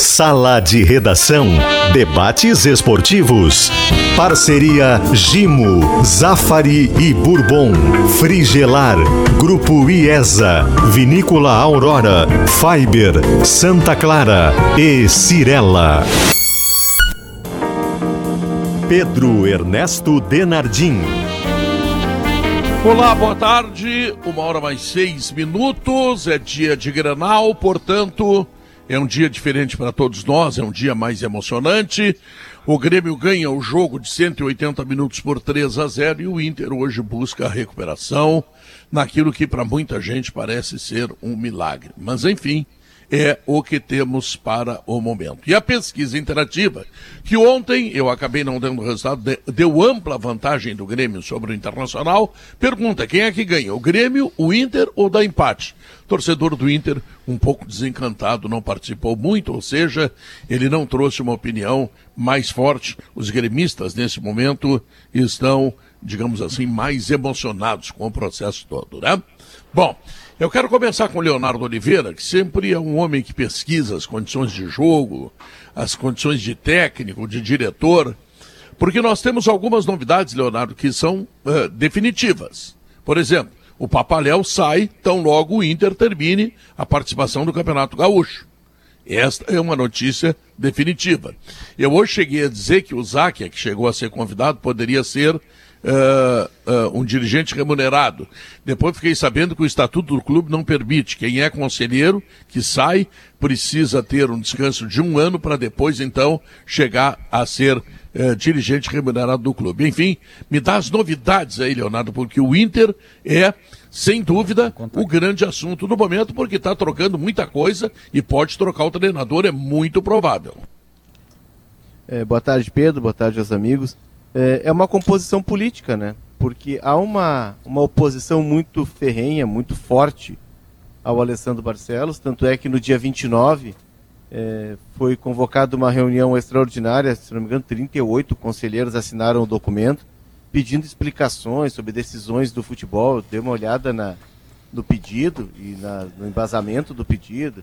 Sala de Redação. Debates esportivos. Parceria Gimo, Zafari e Bourbon. Frigelar. Grupo IESA. Vinícola Aurora. Fiber. Santa Clara. E Cirela. Pedro Ernesto Denardim. Olá, boa tarde. Uma hora mais seis minutos. É dia de Grenal, portanto, é um dia diferente para todos nós, é um dia mais emocionante. O Grêmio ganha o jogo de 180 minutos por 3 a 0 e o Inter hoje busca a recuperação naquilo que para muita gente parece ser um milagre. Mas enfim, é o que temos para o momento. E a pesquisa interativa, que ontem eu acabei não dando resultado, deu ampla vantagem do Grêmio sobre o Internacional, pergunta quem é que ganha, o Grêmio, o Inter ou da empate? Torcedor do Inter, um pouco desencantado, não participou muito, ou seja, ele não trouxe uma opinião mais forte. Os gremistas, nesse momento, estão, digamos assim, mais emocionados com o processo todo, né? Bom, eu quero começar com o Leonardo Oliveira, que sempre é um homem que pesquisa as condições de jogo, as condições de técnico, de diretor, porque nós temos algumas novidades, Leonardo, que são uh, definitivas. Por exemplo, o Papaléu sai tão logo o Inter termine a participação do Campeonato Gaúcho. Esta é uma notícia definitiva. Eu hoje cheguei a dizer que o Záquia, que chegou a ser convidado, poderia ser uh, uh, um dirigente remunerado. Depois fiquei sabendo que o estatuto do clube não permite. Quem é conselheiro que sai precisa ter um descanso de um ano para depois então chegar a ser uh, dirigente remunerado do clube. Enfim, me dá as novidades aí, Leonardo, porque o Inter é sem dúvida, o grande assunto do momento, porque está trocando muita coisa e pode trocar o treinador, é muito provável. É, boa tarde, Pedro. Boa tarde aos amigos é, é uma composição política, né? Porque há uma, uma oposição muito ferrenha, muito forte ao Alessandro Barcelos, tanto é que no dia 29 é, foi convocada uma reunião extraordinária, se não me engano, 38 conselheiros assinaram o documento pedindo explicações sobre decisões do futebol. Eu dei uma olhada na, no pedido e na, no embasamento do pedido.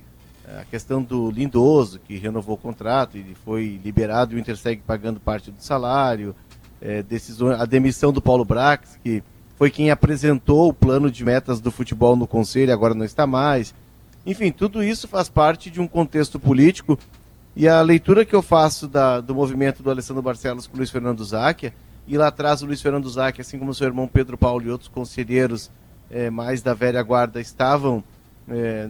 A questão do Lindoso, que renovou o contrato e foi liberado e o Inter segue pagando parte do salário é, decisões, a demissão do Paulo Brax, que foi quem apresentou o plano de metas do futebol no conselho, agora não está mais. Enfim, tudo isso faz parte de um contexto político e a leitura que eu faço da, do movimento do Alessandro Barcelos com o Luiz Fernando Záquia, e lá atrás o Luiz Fernando Záquia, assim como seu irmão Pedro Paulo e outros conselheiros é, mais da velha guarda estavam é,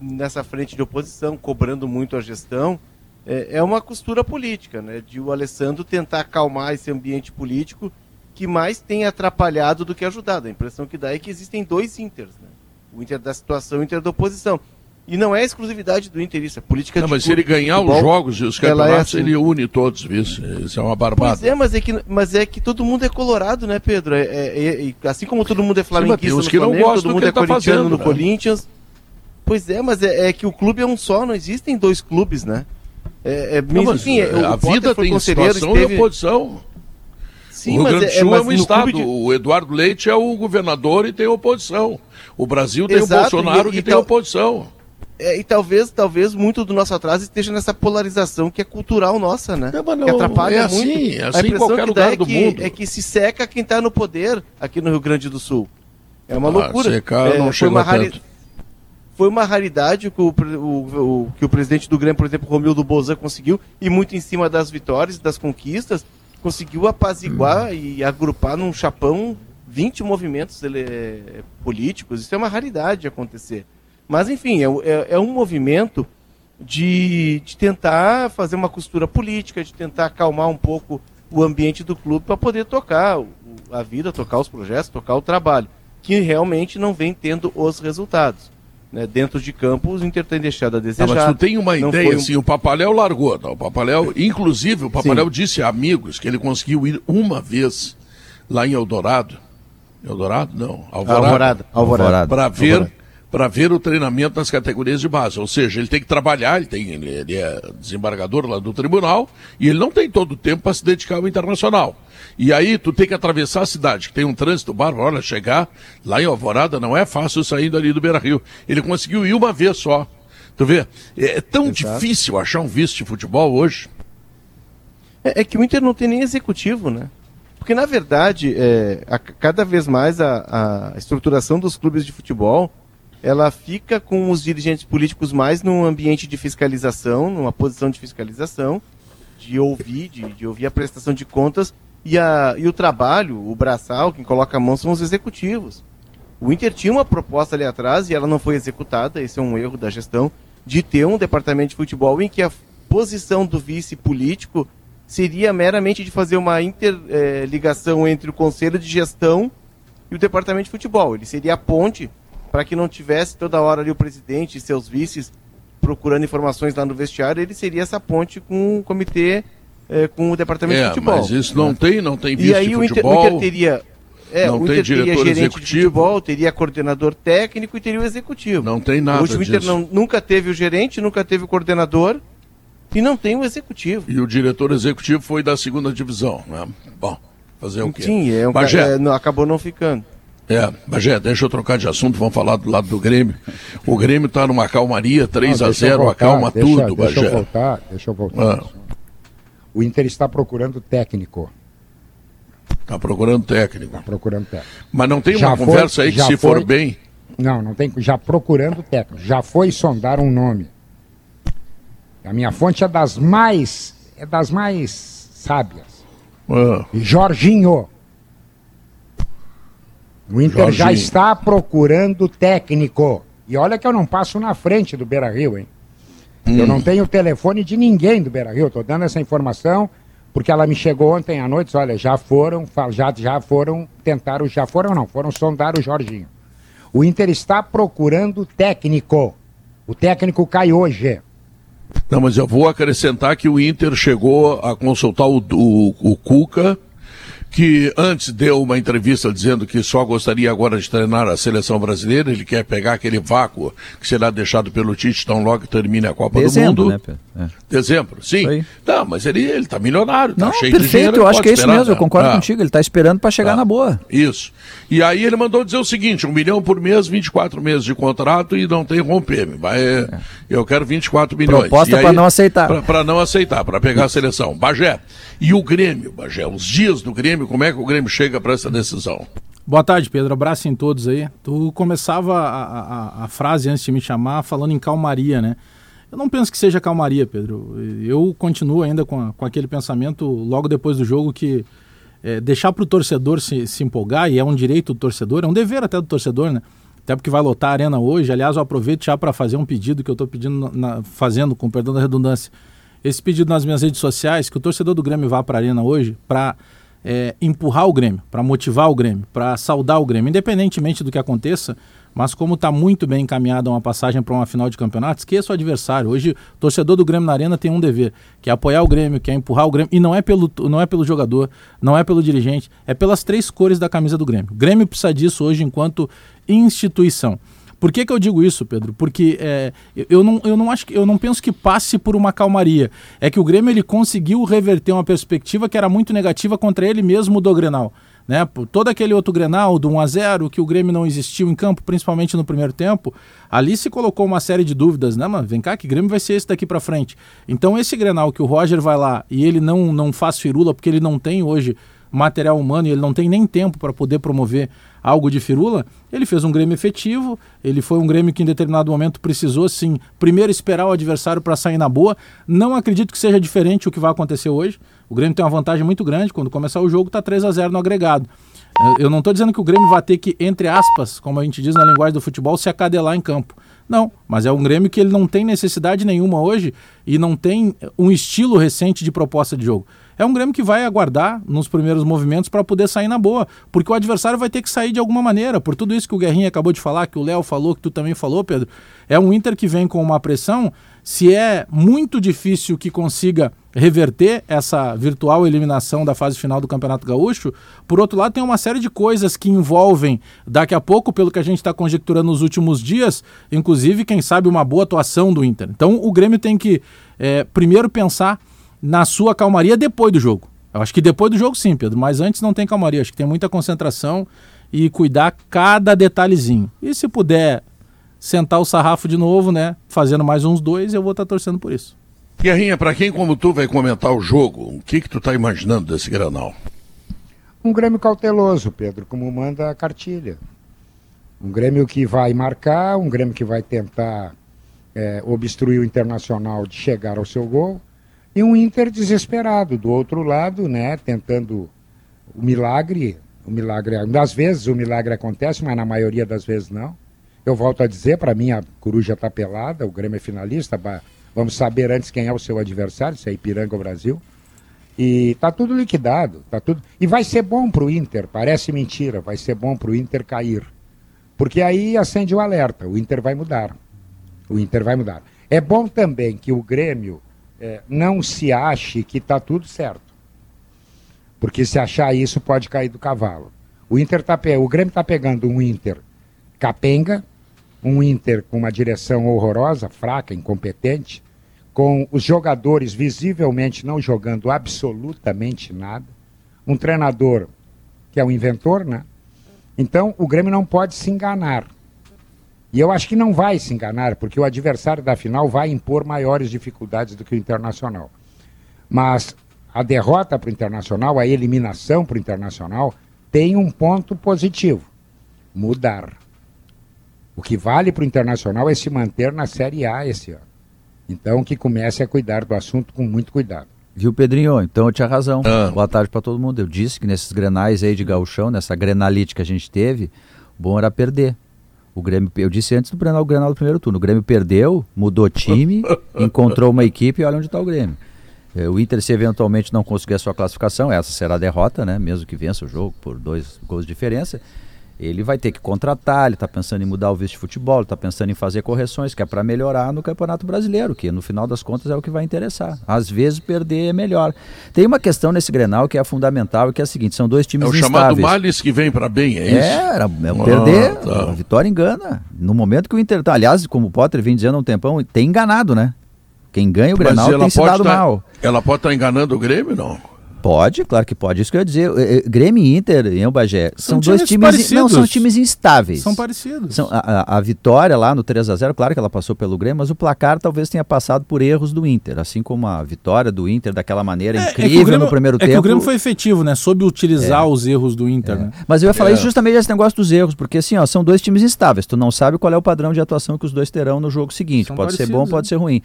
nessa frente de oposição, cobrando muito a gestão, é, é uma costura política, né? De o Alessandro tentar acalmar esse ambiente político que mais tem atrapalhado do que ajudado. A impressão que dá é que existem dois Inters, né? O Inter da situação e o Inter da oposição. E não é exclusividade do Inter isso, é política não, de mas se ele ganhar futebol, os jogos e os é campeonatos, é assim. ele une todos, isso, isso é uma barbada. Pois é, mas é que, mas é que todo mundo é colorado, né, Pedro? É, é, é assim como todo mundo é flamenguista Sim, no Flamengo, todo mundo é tá fazendo, no né? Corinthians. Pois é, mas é, é, que o clube é um só, não existem dois clubes, né? É, é, não, enfim, é, a vida tem situação esteve... e oposição. Sim, o Rio Grande do é, Sul é, é um estado. De... O Eduardo Leite é o governador e tem oposição. O Brasil tem Exato, o Bolsonaro e, que e tem tal... oposição. É, e talvez, talvez muito do nosso atraso esteja nessa polarização que é cultural nossa, né? Não, não, que atrapalha é muito. Assim, é assim a impressão qualquer que lugar é do que, mundo. É que se seca quem está no poder aqui no Rio Grande do Sul. É uma ah, loucura. Secar é, não chega uma rari foi uma raridade que o, o, o, que o presidente do Grêmio, por exemplo, Romildo Bozan, conseguiu, e muito em cima das vitórias, das conquistas, conseguiu apaziguar e agrupar num chapão 20 movimentos ele, é, políticos. Isso é uma raridade acontecer. Mas, enfim, é, é, é um movimento de, de tentar fazer uma costura política, de tentar acalmar um pouco o ambiente do clube para poder tocar a vida, tocar os projetos, tocar o trabalho, que realmente não vem tendo os resultados né, dentro de campo, o Inter tem deixado a desejar. mas tu tem uma ideia, um... assim, o Papaléu largou, não, o Papaléu, inclusive, o Papaléu Sim. disse a amigos que ele conseguiu ir uma vez lá em Eldorado, Eldorado? Não, Alvorada. Alvorada. Alvorada. Para ver, para ver o treinamento das categorias de base. Ou seja, ele tem que trabalhar, ele, tem, ele, ele é desembargador lá do tribunal, e ele não tem todo o tempo para se dedicar ao internacional. E aí tu tem que atravessar a cidade, que tem um trânsito bárbaro, olha, chegar lá em Alvorada não é fácil saindo ali do Beira Rio. Ele conseguiu ir uma vez só. Tu vê, é tão Exato. difícil achar um vice de futebol hoje. É, é, que o Inter não tem nem executivo, né? Porque, na verdade, é, a, cada vez mais a, a estruturação dos clubes de futebol ela fica com os dirigentes políticos mais num ambiente de fiscalização, numa posição de fiscalização, de ouvir, de, de ouvir a prestação de contas, e, a, e o trabalho, o braçal, quem coloca a mão são os executivos. O Inter tinha uma proposta ali atrás e ela não foi executada, esse é um erro da gestão, de ter um departamento de futebol em que a posição do vice político seria meramente de fazer uma interligação entre o conselho de gestão e o departamento de futebol. Ele seria a ponte para que não tivesse toda hora ali o presidente e seus vices procurando informações lá no vestiário, ele seria essa ponte com o comitê, eh, com o departamento é, de futebol. Mas isso não tem, não tem vice E aí de o Inter, futebol. o Inter teria é, não o tem Inter teria diretor gerente executivo. de futebol, teria coordenador técnico e teria o executivo. Não tem nada o Inter disso. não, nunca teve o gerente, nunca teve o coordenador e não tem o executivo. E o diretor executivo foi da segunda divisão, né? Bom, fazer o quê? Sim, é um, Bagé, é, acabou não ficando. É, Bagé, deixa eu trocar de assunto, vamos falar do lado do Grêmio. O Grêmio tá numa calmaria, 3 Não, a deixa eu 0 voltar, acalma deixa, tudo, deixa Bagé. eu voltar, deixa eu voltar. Ah. O Inter está procurando técnico. Tá procurando técnico. Está procurando técnico. Mas não tem Já uma foi- conversa aí que se foi- for bem. Não, não tem. Já procurando técnico. Já foi sondar um nome. A minha fonte é das mais. É das mais sábias. Ah, Jorginho. O Inter já Jorginho. está procurando técnico. E olha que eu não passo na frente do Beira Rio, hein? Eu Hum. não tenho o telefone de ninguém do Beira Rio. Estou dando essa informação porque ela me chegou ontem à noite. Olha, já foram, já, já foram, tentaram, já foram, não, foram sondar o Jorginho. O Inter está procurando técnico. O técnico cai hoje. Não, mas eu vou acrescentar que o Inter chegou a consultar o, o, o Cuca, que antes deu uma entrevista dizendo que só gostaria agora de treinar a seleção brasileira, ele quer pegar aquele vácuo que será deixado pelo Tite tão logo que termine a Copa Dezembro, do Mundo. né, Pedro? É. Dezembro, sim. Não, mas ele, ele tá milionário, tá Não, cheio de perfeito, dinheiro. eu ele acho que é isso mesmo, eu concordo Ah. contigo, ele está esperando para chegar Ah. na boa. Isso. E aí ele mandou dizer o seguinte: um milhão por mês, 24 meses de contrato e não tem romper. Vai, Eu quero 24 milhões. Proposta E pra não aceitar. pra- Pra não aceitar, para pegar a seleção. Bagé. E o Grêmio, Bagé? Os dias do Grêmio, como é que o Grêmio chega para essa decisão? Boa tarde, Pedro. Abraço em todos aí. Tu começava a, a- a frase antes de me chamar falando em calmaria, né? Eu não penso que seja calmaria, Pedro. Eu continuo ainda com, a- com aquele pensamento logo depois do jogo que é, deixar para o torcedor se, se empolgar, e é um direito do torcedor, é um dever até do torcedor, né? Até porque vai lotar a arena hoje. Aliás, eu aproveito já para fazer um pedido que eu estou pedindo, na- fazendo, com perdão da redundância, esse pedido nas minhas redes sociais, que o torcedor do Grêmio vá para a arena hoje para é, empurrar o Grêmio, para motivar o Grêmio, para saudar o Grêmio, independentemente do que aconteça, mas como está muito bem encaminhada uma passagem para uma final de campeonato, esqueça o adversário. Hoje, o torcedor do Grêmio na Arena tem um dever, que é apoiar o Grêmio, que é empurrar o Grêmio, e não é pelo, não é pelo jogador, não é pelo dirigente, é pelas três cores da camisa do Grêmio. O Grêmio precisa disso hoje enquanto instituição. Por que, que eu digo isso, Pedro? Porque é, eu- não, eu não acho que eu não penso que passe por uma calmaria. É que o Grêmio ele conseguiu reverter uma perspectiva que era muito negativa contra ele mesmo do Grenal. Né? Por todo aquele outro Grenal do 1 a 0 que o Grêmio não existiu em campo, principalmente no primeiro tempo, ali se colocou uma série de dúvidas, né, mano? Vem cá, que Grêmio vai ser esse daqui para frente. Então esse Grenal que o Roger vai lá e ele não não faz firula porque ele não tem hoje material humano e ele não tem nem tempo para poder promover algo de firula, ele fez um Grêmio efetivo, ele foi um Grêmio que em determinado momento precisou sim, primeiro esperar o adversário para sair na boa. Não acredito que seja diferente o que vai acontecer hoje. O Grêmio tem uma vantagem muito grande, quando começar o jogo tá 3 a 0 no agregado. Eu- Eu não estou dizendo que o Grêmio vai ter que, entre aspas, como a gente diz na linguagem do futebol, se acadelar em campo. Não, mas é um Grêmio que ele não tem necessidade nenhuma hoje e não tem um estilo recente de proposta de jogo. É um Grêmio que vai aguardar nos primeiros movimentos para poder sair na boa, porque o adversário vai ter que sair de alguma maneira. Por tudo isso que o Guerrinha acabou de falar, que o Léo falou, que tu também falou, Pedro, é um Inter que vem com uma pressão. Se é muito difícil que consiga reverter essa virtual eliminação da fase final do Campeonato Gaúcho, por outro lado, tem uma série de coisas que envolvem, daqui a pouco, pelo que a gente está conjecturando nos últimos dias, inclusive, quem sabe, uma boa atuação do Inter. Então, o Grêmio tem que é, primeiro pensar na sua calmaria depois do jogo. Eu acho que depois do jogo, sim, Pedro, mas antes não tem calmaria. Acho que tem muita concentração e cuidar cada detalhezinho. E se puder sentar o sarrafo de novo, né? Fazendo mais uns dois, eu vou estar tá torcendo por isso. Guerrinha, para quem como tu vai comentar o jogo, o que que tu tá imaginando desse Granal? Um Grêmio cauteloso, Pedro, como manda a cartilha. Um Grêmio que vai marcar, um Grêmio que vai tentar é, obstruir o Internacional de chegar ao seu gol, e um Inter desesperado do outro lado, né, tentando o milagre, o milagre, às vezes o milagre acontece, mas na maioria das vezes não. Eu volto a dizer, para mim a coruja está pelada, o Grêmio é finalista, vamos saber antes quem é o seu adversário, se é Ipiranga ou Brasil. E tá tudo liquidado, tá tudo. E vai ser bom para o Inter, parece mentira, vai ser bom para o Inter cair. Porque aí acende o alerta, o Inter vai mudar. O Inter vai mudar. É bom também que o Grêmio é, não se ache que está tudo certo. Porque se achar isso, pode cair do cavalo. O, Inter tá, o Grêmio está pegando um Inter capenga, um Inter com uma direção horrorosa, fraca, incompetente, com os jogadores visivelmente não jogando absolutamente nada, um treinador que é o inventor, né? Então o Grêmio não pode se enganar. E eu acho que não vai se enganar, porque o adversário da final vai impor maiores dificuldades do que o Internacional. Mas a derrota para o Internacional, a eliminação para o Internacional, tem um ponto positivo: mudar. O que vale para o Internacional é se manter na Série A esse ano. Então, que comece a cuidar do assunto com muito cuidado. Viu, Pedrinho? Então eu tinha razão. Ah. Boa tarde para todo mundo. Eu disse que nesses grenais aí de gauchão, nessa grenalite que a gente teve, bom era perder. O Grêmio, eu disse antes do Grenal, o Grenal do primeiro turno. O Grêmio perdeu, mudou time, encontrou uma equipe e olha onde está o Grêmio. É, o Inter, se eventualmente não conseguir a sua classificação, essa será a derrota, né? Mesmo que vença o jogo por dois gols de diferença ele vai ter que contratar, ele está pensando em mudar o vice de futebol, está pensando em fazer correções, que é para melhorar no Campeonato Brasileiro, que no final das contas é o que vai interessar. Às vezes perder é melhor. Tem uma questão nesse Grenal que é fundamental, que é a seguinte, são dois times instáveis. É o instáveis. chamado Males que vem para bem, é isso? É, era, é ah, perder, tá. a vitória engana. No momento que o Inter, tá, aliás, como o Potter vem dizendo há um tempão, tem enganado, né? Quem ganha o Grenal tem se dado tá, mal. Ela pode estar tá enganando o Grêmio, não? Pode, claro que pode. Isso que eu ia dizer. Grêmio e Inter em Bagé são, são dois times. Parecidos. Não, são times instáveis. São parecidos. São, a, a, vitória lá no 3 a 0 claro que ela passou pelo Grêmio, mas o placar talvez tenha passado por erros do Inter. Assim como a vitória do Inter daquela maneira é, incrível é Grêmio, no primeiro é tempo. Que o Grêmio foi efetivo, né? Soube utilizar é. os erros do Inter. É. Né? Mas eu ia falar isso justamente desse negócio dos erros, porque assim, ó, são dois times instáveis. Tu não sabe qual é o padrão de atuação que os dois terão no jogo seguinte. São pode ser bom, pode né? ser ruim.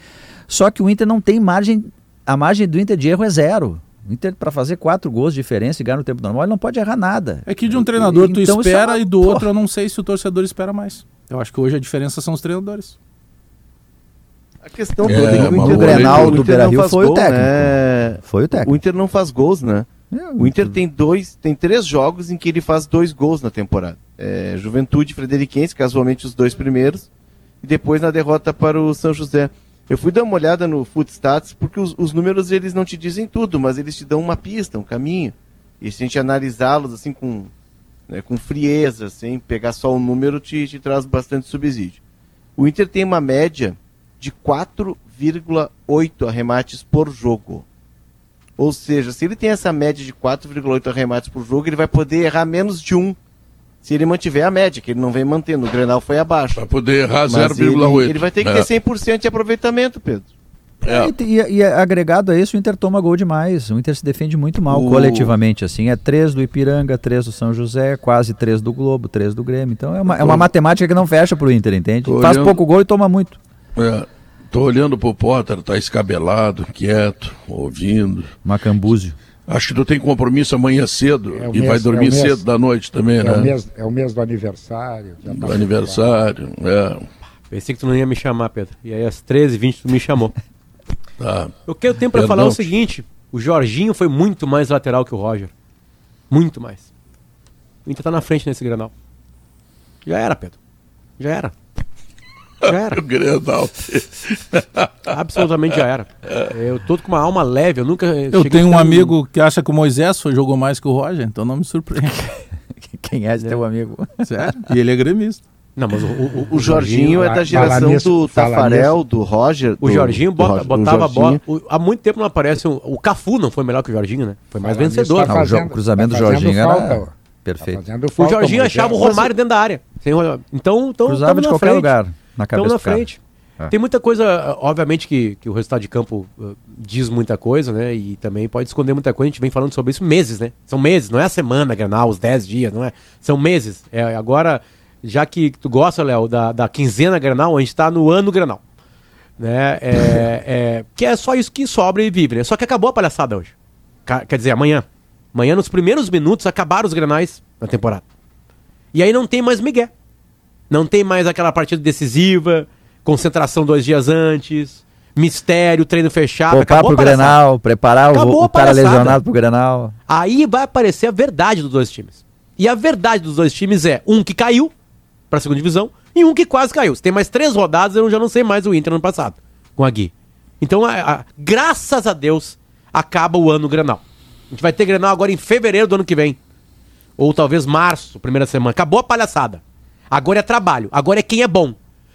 Só que o Inter não tem margem. A margem do Inter de erro é zero. O Inter, para fazer quatro gols de diferença e ganhar no tempo normal, ele não pode errar nada. É que de um treinador tu então, espera é e do outro eu não sei se o torcedor espera mais. Eu acho que hoje a diferença são os treinadores. A questão é, toda é que o Inter, Grenal do Beira-Rio foi gol, o técnico. Né? Foi o técnico. O Inter não faz gols, né? É, o Inter tem dois, tem três jogos em que ele faz dois gols na temporada. É, Juventude Frederiquense, casualmente os dois primeiros, e depois na derrota para o São José. Eu fui dar uma olhada no Footstats porque os, os, números eles não te dizem tudo, mas eles te dão uma pista, um caminho. E se a gente analisá-los assim com, né, com frieza, sem pegar só o número, te, te traz bastante subsídio. O Inter tem uma média de 4,8 arremates por jogo. Ou seja, se ele tem essa média de 4,8 arremates por jogo, ele vai poder errar menos de um se ele mantiver a média, que ele não vem mantendo. O Grenal foi abaixo. Para poder errar 0,8. Ele, ele, vai ter que é. ter 100% de aproveitamento, Pedro. É. E, e, e, agregado a isso, o Inter toma gol demais. O Inter se defende muito mal o... coletivamente. assim É três do Ipiranga, três do São José, quase três do Globo, três do Grêmio. Então é uma, é uma matemática que não fecha pro Inter, entende? Tô Faz olhando... pouco gol e toma muito. É. Tô olhando pro Potter, tá escabelado, quieto, ouvindo. Macambúzio. Acho que tu tem compromisso amanhã cedo é e mês, vai dormir é mês, cedo da noite também, é né? O mês, é o mês do aniversário. Tá do aniversário, é. Pensei que tu não ia me chamar, Pedro. E aí às 13h20 tu me chamou. tá. O que eu tenho para falar é o seguinte: o Jorginho foi muito mais lateral que o Roger. Muito mais. O Inter tá na frente nesse granal. Já era, Pedro. Já era. Já era. o Grenal. Absolutamente já era. Eu tô com uma alma leve, eu nunca. Eu tenho um amigo que acha que o Moisés foi, jogou mais que o Roger, então não me surpreende. Quem é esse é. teu amigo? Sério? E ele é gremista. Não, mas o, o, o, o Jorginho, é da geração do Tafarel, do Roger. O Jorginho bota, Roger, botava a bola. há muito tempo não aparece. Um, o Cafu não foi melhor que o Jorginho, né? Foi mais vencedor. Tá fazendo, o cruzamento tá do Jorginho falta, era perfeito. Tá o Jorginho achava o Romário dentro da área. Então, então Cruzava de qualquer frente. lugar. Na cabeça na do cara. frente. É. Tem muita coisa, obviamente que, que o resultado de campo uh, diz muita coisa, né? E também pode esconder muita coisa. A gente vem falando sobre isso meses, né? São meses, não é a semana, Granal, os 10 dias, não é? São meses. É, agora, já que tu gosta, Léo, da, da quinzena Granal, a gente tá no ano Granal. Né? É, é, que é só isso que sobra e vive, né? Só que acabou a palhaçada hoje. Quer dizer, amanhã. Amanhã, nos primeiros minutos, acabaram os granais da temporada. E aí não tem mais Miguel. Não tem mais aquela partida decisiva, concentração dois dias antes, mistério, treino fechado. Poupar acabou pro. Grenal, preparar Acabou o, o cara lesionado pro Grenal. Aí vai aparecer a verdade dos dois times. E a verdade dos dois times é um que caiu pra segunda divisão e um que quase caiu. Se tem mais três rodadas, eu já não sei mais o Inter ano passado, com a Gui. Então, a- a- graças a Deus, acaba o ano Grenal. A gente vai ter Grenal agora em fevereiro do ano que vem. Ou talvez março, primeira semana. Acabou a palhaçada. Agora é trabalho. Agora é quem é bom.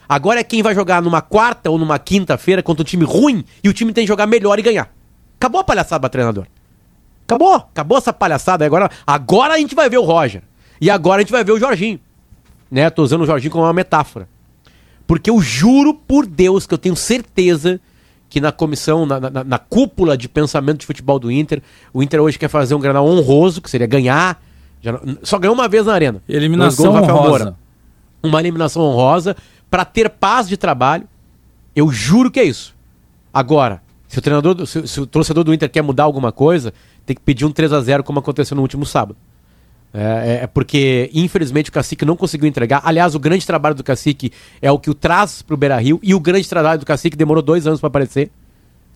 Agora é quem vai jogar numa quarta ou numa quinta-feira contra um time ruim e o time tem que jogar melhor e ganhar. Acabou a palhaçada pra treinador. Acabou. Acabou essa palhaçada. Agora, agora a gente vai ver o Roger. E agora a gente vai ver o Jorginho. Né? Tô usando o Jorginho como uma metáfora. Porque eu juro por Deus que eu tenho certeza que na comissão, na, na- na cúpula de pensamento de futebol do Inter, o Inter hoje quer fazer um granal honroso, que seria ganhar. Já só ganhou uma vez na arena. Eliminação Rafael honrosa. Moura. Uma eliminação honrosa para ter paz de trabalho. Eu juro que é isso. Agora, se o treinador, se, se o torcedor do Inter quer mudar alguma coisa, tem que pedir um 3 a 0 como aconteceu no último sábado. É, é- é porque, infelizmente, o Cacique não conseguiu entregar. Aliás, o grande trabalho do Cacique é o que o traz pro Beira Rio. E o grande trabalho do Cacique demorou dois anos para aparecer.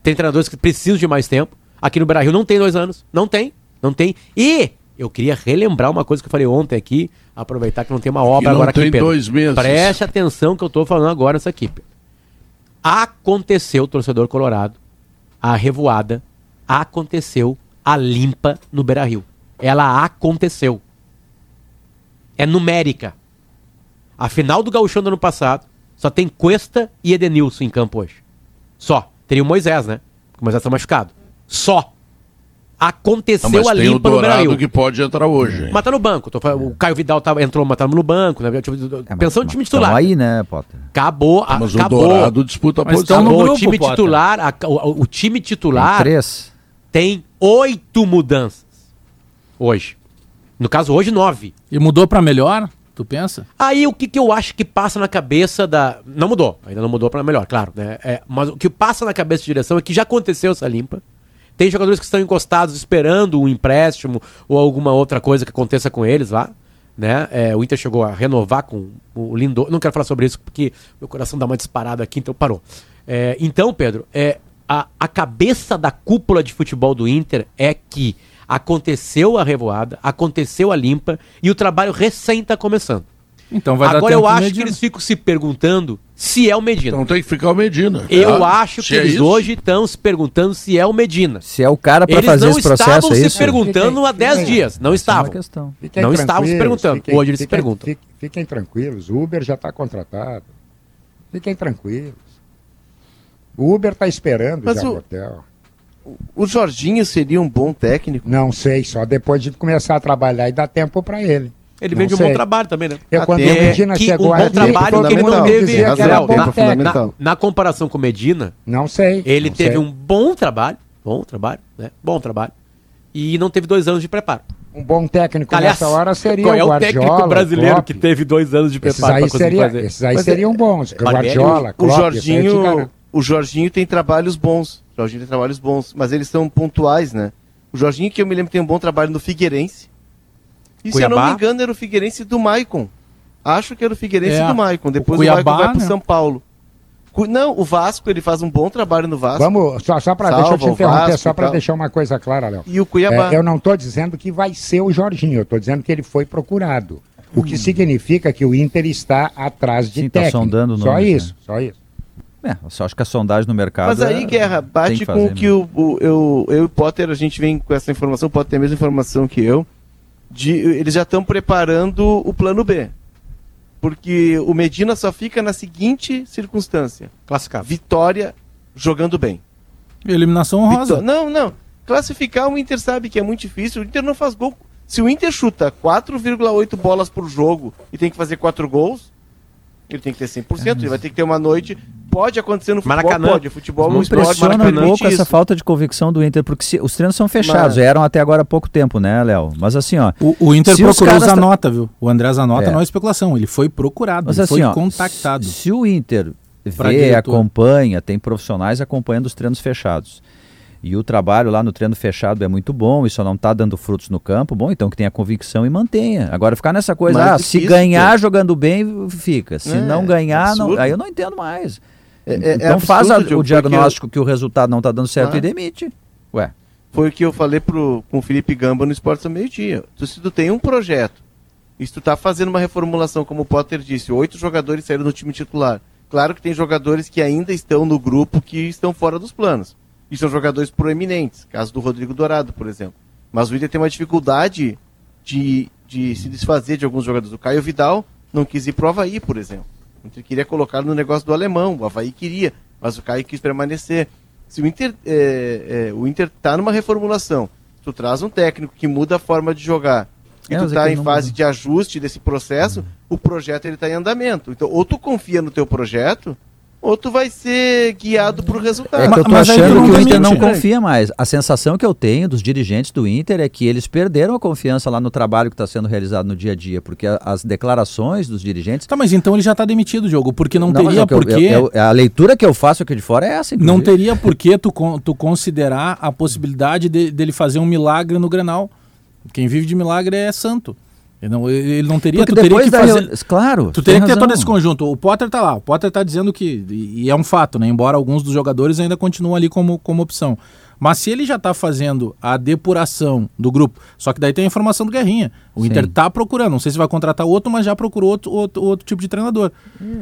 Tem treinadores que precisam de mais tempo. Aqui no Beira Rio não tem dois anos. Não tem. Não tem. E eu queria relembrar uma coisa que eu falei ontem aqui. Aproveitar que não tem uma obra agora tem aqui, Pedro. dois meses. Preste atenção que eu tô falando agora nessa aqui. Pedro. Aconteceu, torcedor colorado, a revoada. Aconteceu a limpa no Beira Rio. Ela aconteceu. É numérica. A final do Gauchão do ano passado só tem Cuesta e Edenilson em campo hoje. Só. Teria o Moisés, né? Porque o Moisés tá machucado. Só. Aconteceu Não, mas a tem o. Dourado que pode entrar hoje. hein? Mas tá no banco. Tô falando- o Caio Vidal tava, entrou, mas tá no banco. Né? Tipo, É, Pensando no time titular. Aí, né, Potter? Acabou. a- Mas o acabou. Dourado disputa a Mas posição. tão no Acabou. grupo, o time Potter. titular, a- o, o time Tem titular três. tem oito mudanças hoje. No caso, hoje, nove. E mudou pra melhor? Tu pensa? Aí o que, que eu acho que passa na cabeça da. Não mudou, ainda não mudou para melhor, claro, né? É, mas o que passa na cabeça de direção é que já aconteceu essa limpa. Tem jogadores que estão encostados esperando um empréstimo ou alguma outra coisa que aconteça com eles lá. Né? É, o Inter chegou a renovar com o Lindo. Não quero falar sobre isso porque meu coração dá uma disparada aqui, então parou. É, então, Pedro, é, a, a cabeça da cúpula de futebol do Inter é que aconteceu a revoada, aconteceu a limpa e o trabalho recém está começando. Então vai Agora dar eu acho que eles ficam se perguntando se é o Medina. Então tem que ficar o Medina. eu tá? acho que Se é eles isso, hoje estão se perguntando se é o Medina. Se é o cara Eles fazer não esse processo, estavam é se isso? perguntando há 10 dias. Não é estavam. Não estavam se perguntando. fiquem- Hoje eles se fiquem- perguntam. Fiquem, fiquem tranquilos, o Uber já está contratado. Fiquem tranquilos. O Uber está esperando Mas já o- no hotel. O Jorginho seria um bom técnico? Não sei, só depois de começar a trabalhar e dar tempo para ele. Ele Não vem de um bom trabalho também, né? Eu, Ah, quando o Medina que chegou um bom trabalho que ele não teve- na- fundamental. Na comparação com o Medina, Não sei. ele não teve sei. um bom trabalho. Bom trabalho, né? Bom trabalho. E não teve dois anos de preparo. Um bom técnico Aliás, nessa hora seria qual é o o Guardiola, técnico brasileiro Klopp. que teve dois anos de preparo aí, pra conseguir seria, fazer? esses aí Mas é- seriam bons. Guardiola, o Klopp, tinha- Jorginho, o Jorginho tem trabalhos bons. O Jorginho tem trabalhos bons, mas eles são pontuais, né? O Jorginho, que eu me lembro, tem um bom trabalho no Figueirense. E se eu não Cuiabá? me engano, era o Figueirense do Maicon. Acho que era o Figueirense É, do Maicon. Depois o o, Maicon Cuiabá, vai pro né? São Paulo. Não, o Vasco, ele faz um bom trabalho no Vasco. Vamos, só, só para deixa eu Salva te interromper, Vasco só para deixar uma coisa clara, Léo. E o Cuiabá. É, eu não estou dizendo que vai ser o Jorginho, eu estou dizendo que ele foi procurado. O Hum. que significa que o Inter está atrás de Sim, tá técnico. sondando Só nomes, isso, só isso. É, eu só acho que a sondagem no mercado. Mas aí, é- Guerra, bate que com o que mesmo. o, o- eu, eu e o Potter, a gente vem com essa informação, o Potter tem a mesma informação que eu, de eles já estão preparando o plano B. Porque o Medina só fica na seguinte circunstância: Classificado. vitória jogando bem. Eliminação honrosa. Vitó- Não, não. Classificar o Inter sabe que é muito difícil. O Inter não faz gol. Se o Inter chuta 4,8 bolas por jogo e tem que fazer 4 gols, Ele tem que ter 100%, ele vai ter que ter uma noite. Pode acontecer no futebol, Maracanã. pode. O futebol é um Me esporte impressiona um marcante pouco essa isso. falta de convicção do Inter, porque se- os treinos são fechados, Mas- eram até agora há pouco tempo, né, Léo? Mas assim, ó. O, o Inter os procurou tra- Zanota, viu? O André Zanota É. não é especulação, ele foi procurado, Mas ele assim, foi ó, contactado. Se, se o Inter vê, acompanha, tem profissionais acompanhando os treinos fechados. E o trabalho lá no treino fechado é muito bom, isso não está dando frutos no campo, bom, então que tenha convicção e mantenha. Agora ficar nessa coisa, ah, se ganhar pô. jogando bem, fica. Se É, não ganhar, não- aí eu não entendo mais. É- é- é então faz a- o diagnóstico que o resultado não está dando certo Ah. e demite. Ué, Foi o que eu falei pro, com o Felipe Gamba no Esportes ao Meio-Dia. Se tu tem um projeto, e se tu tá fazendo uma reformulação, como o Potter disse, oito jogadores saíram do time titular. Claro que tem jogadores que ainda estão no grupo que estão fora dos planos. E são jogadores proeminentes, caso do Rodrigo Dourado, por exemplo. Mas o Inter tem uma dificuldade de, de se desfazer de alguns jogadores. O Caio Vidal não quis ir pro Havaí, por exemplo. O Inter queria colocar no negócio do alemão, o Havaí queria, mas o Caio quis permanecer. Se o Inter é, é, o Inter tá numa reformulação, tu traz um técnico que muda a forma de jogar e É, tu é tá em fase muda. de ajuste desse processo, o projeto ele tá em andamento. Então, ou tu confia no teu projeto, ou tu vai ser guiado pro resultado. É que eu tô mas achando não que o Inter não né? confia mais. A sensação que eu tenho dos dirigentes do Inter é que eles perderam a confiança lá no trabalho que está sendo realizado no dia a dia, porque as declarações dos dirigentes. Tá, mas então ele já tá demitido, Diogo, porque não, mas teria é o que eu- por quê... eu- eu- a leitura que eu faço aqui de fora é essa, Não inclusive. teria por que tu, tu considerar a possibilidade de- dele fazer um milagre no Grenal. Quem vive de milagre é santo. Ele não, ele não teria, Porque tu teria que fazer... reuni- Claro. Tu teria que ter razão. todo esse conjunto. O Potter tá lá. O Potter tá dizendo que. E é um fato, né? Embora alguns dos jogadores ainda continuam ali como, como opção. Mas se ele já tá fazendo a depuração do grupo, só que daí tem a informação do Guerrinha. O Sim. Inter tá procurando. Não sei se vai contratar outro, mas já procurou outro, outro, outro tipo de treinador.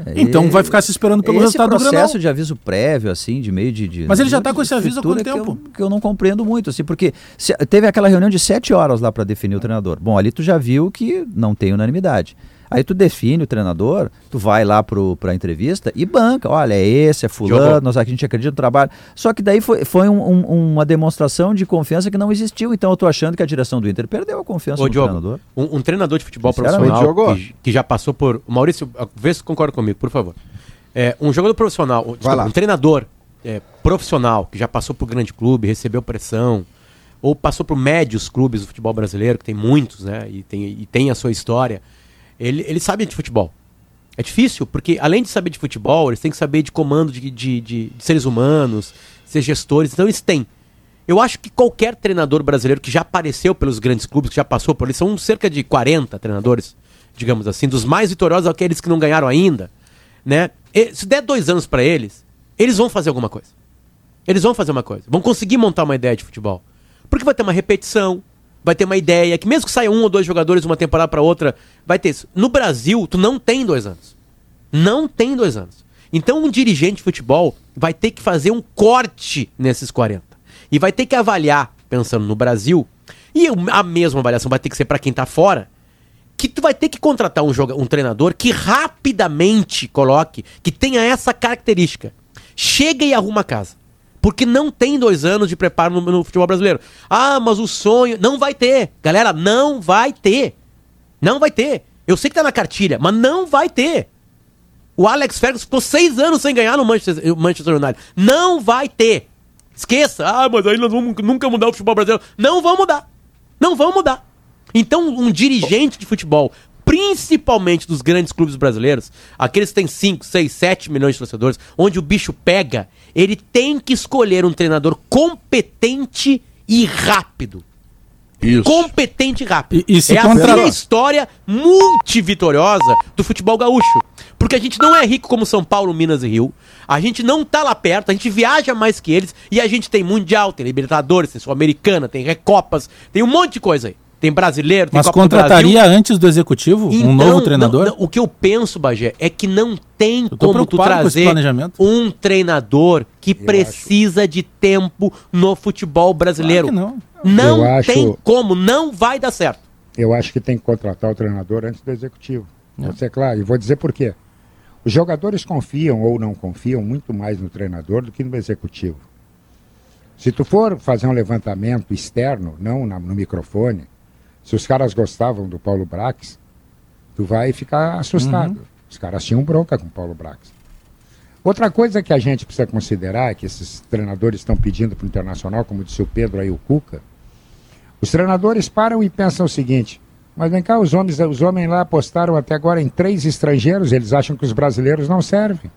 É, então e- vai ficar se esperando pelo esse resultado do Grenal. processo de aviso prévio, assim, de meio de. de- Mas ele já de tá com esse aviso há quanto escritura que eu- tempo? Que eu, não compreendo muito, assim, porque se- teve aquela reunião de sete horas lá para definir o treinador. Bom, ali tu já viu que não tem unanimidade. Aí tu define o treinador, tu vai lá pro, pra entrevista e banca. Olha, é esse, é fulano, nós aqui a gente acredita no trabalho. Só que daí foi, foi um- um- uma demonstração de confiança que não existiu. Então eu tô achando que a direção do Inter perdeu a confiança Ô, no Diogo, treinador. um, um treinador de futebol profissional que, que já passou por. Maurício, vê se concorda comigo, por favor. É, um jogador profissional, um- desculpa, um treinador é, profissional que já passou por grande clube, recebeu pressão, ou passou por médios clubes do futebol brasileiro, que tem muitos, né? E tem, e tem a sua história. Ele, ele sabe de futebol. É difícil, porque além de saber de futebol, eles têm que saber de comando de, de, de- de seres humanos, ser gestores, então eles têm. Eu acho que qualquer treinador brasileiro que já apareceu pelos grandes clubes, que já passou por eles, são cerca de 40 treinadores, digamos assim, dos mais vitoriosos aqueles que não ganharam ainda, né? E se der dois anos pra eles, eles vão fazer alguma coisa. Eles vão fazer uma coisa. Vão conseguir montar uma ideia de futebol. Porque vai ter uma repetição, vai ter uma ideia, que mesmo que saia um ou dois jogadores de uma temporada para outra, vai ter isso. No Brasil, tu não tem dois anos. Não tem dois anos. Então um dirigente de futebol vai ter que fazer um corte nesses 40. E vai ter que avaliar, pensando no Brasil, e a mesma avaliação vai ter que ser para quem tá fora, que tu vai ter que contratar um, joga um treinador que rapidamente coloque, que tenha essa característica. Chega e arruma a casa. Porque não tem dois anos de preparo no, no futebol brasileiro. Ah, mas o sonho. Não vai ter. Galera, não vai ter. Não vai ter. Eu sei que tá na cartilha, mas não vai ter. O Alex Ferguson ficou seis anos sem ganhar no Manchester, Manchester United. Não vai ter. Esqueça. Ah, mas aí nós vamos nunca mudar o futebol brasileiro. Não vão mudar. Não vão mudar. Então, um dirigente de futebol, principalmente dos grandes clubes brasileiros, aqueles que têm 5, 6, 7 milhões de torcedores, onde o bicho pega, ele tem que escolher um treinador competente e rápido. Isso. Competente e rápido. E- e é contra- assim a história multivitoriosa do futebol gaúcho. Porque a gente não é rico como São Paulo, Minas e Rio. A gente não tá lá perto, a gente viaja mais que eles. E a gente tem Mundial, tem Libertadores, tem Sul-Americana, tem Recopas, tem um monte de coisa aí. Tem brasileiro, tem Mas Copa do contrataria Brasil. antes do executivo um Então, novo treinador? não, não, o que eu penso, Bagé, é que não tem Eu como tu trazer um treinador que precisa de tempo no futebol brasileiro. Claro que não. Não Eu acho- tem como, não vai dar certo. Eu acho que tem que contratar o treinador antes do executivo. Vou ser claro, e vou dizer por quê. Os jogadores confiam ou não confiam muito mais no treinador do que no executivo. Se tu for fazer um levantamento externo, não na- no microfone, se os caras gostavam do Paulo Brax, tu vai ficar assustado. Os caras tinham bronca com o Paulo Brax. Outra coisa que a gente precisa considerar, que esses treinadores estão pedindo para o Internacional, como disse o Pedro aí, o Cuca, os treinadores param e pensam o seguinte, mas vem cá, os homens, os homens lá apostaram até agora em três estrangeiros, eles acham que os brasileiros não servem.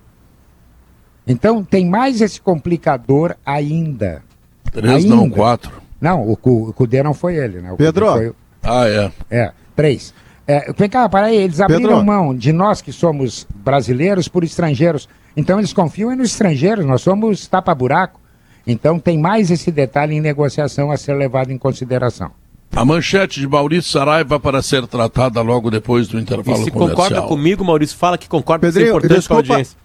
Então tem mais esse complicador ainda. Três, ainda. não, quatro. Não, o, Cu- o Cudê não foi ele, né? O Pedro. Foi- Ah, é. é, três. É, vem cá, para aí, eles abriram Pedro. mão de nós que somos brasileiros por estrangeiros. Então eles confiam nos estrangeiros, nós somos tapa-buraco. Então tem mais esse detalhe em negociação a ser levado em consideração. A manchete de Maurício Saraiva para ser tratada logo depois do E intervalo se comercial. concorda comigo, Maurício, fala que concorda que isso é Pedrinho, importante para a desculpa. audiência.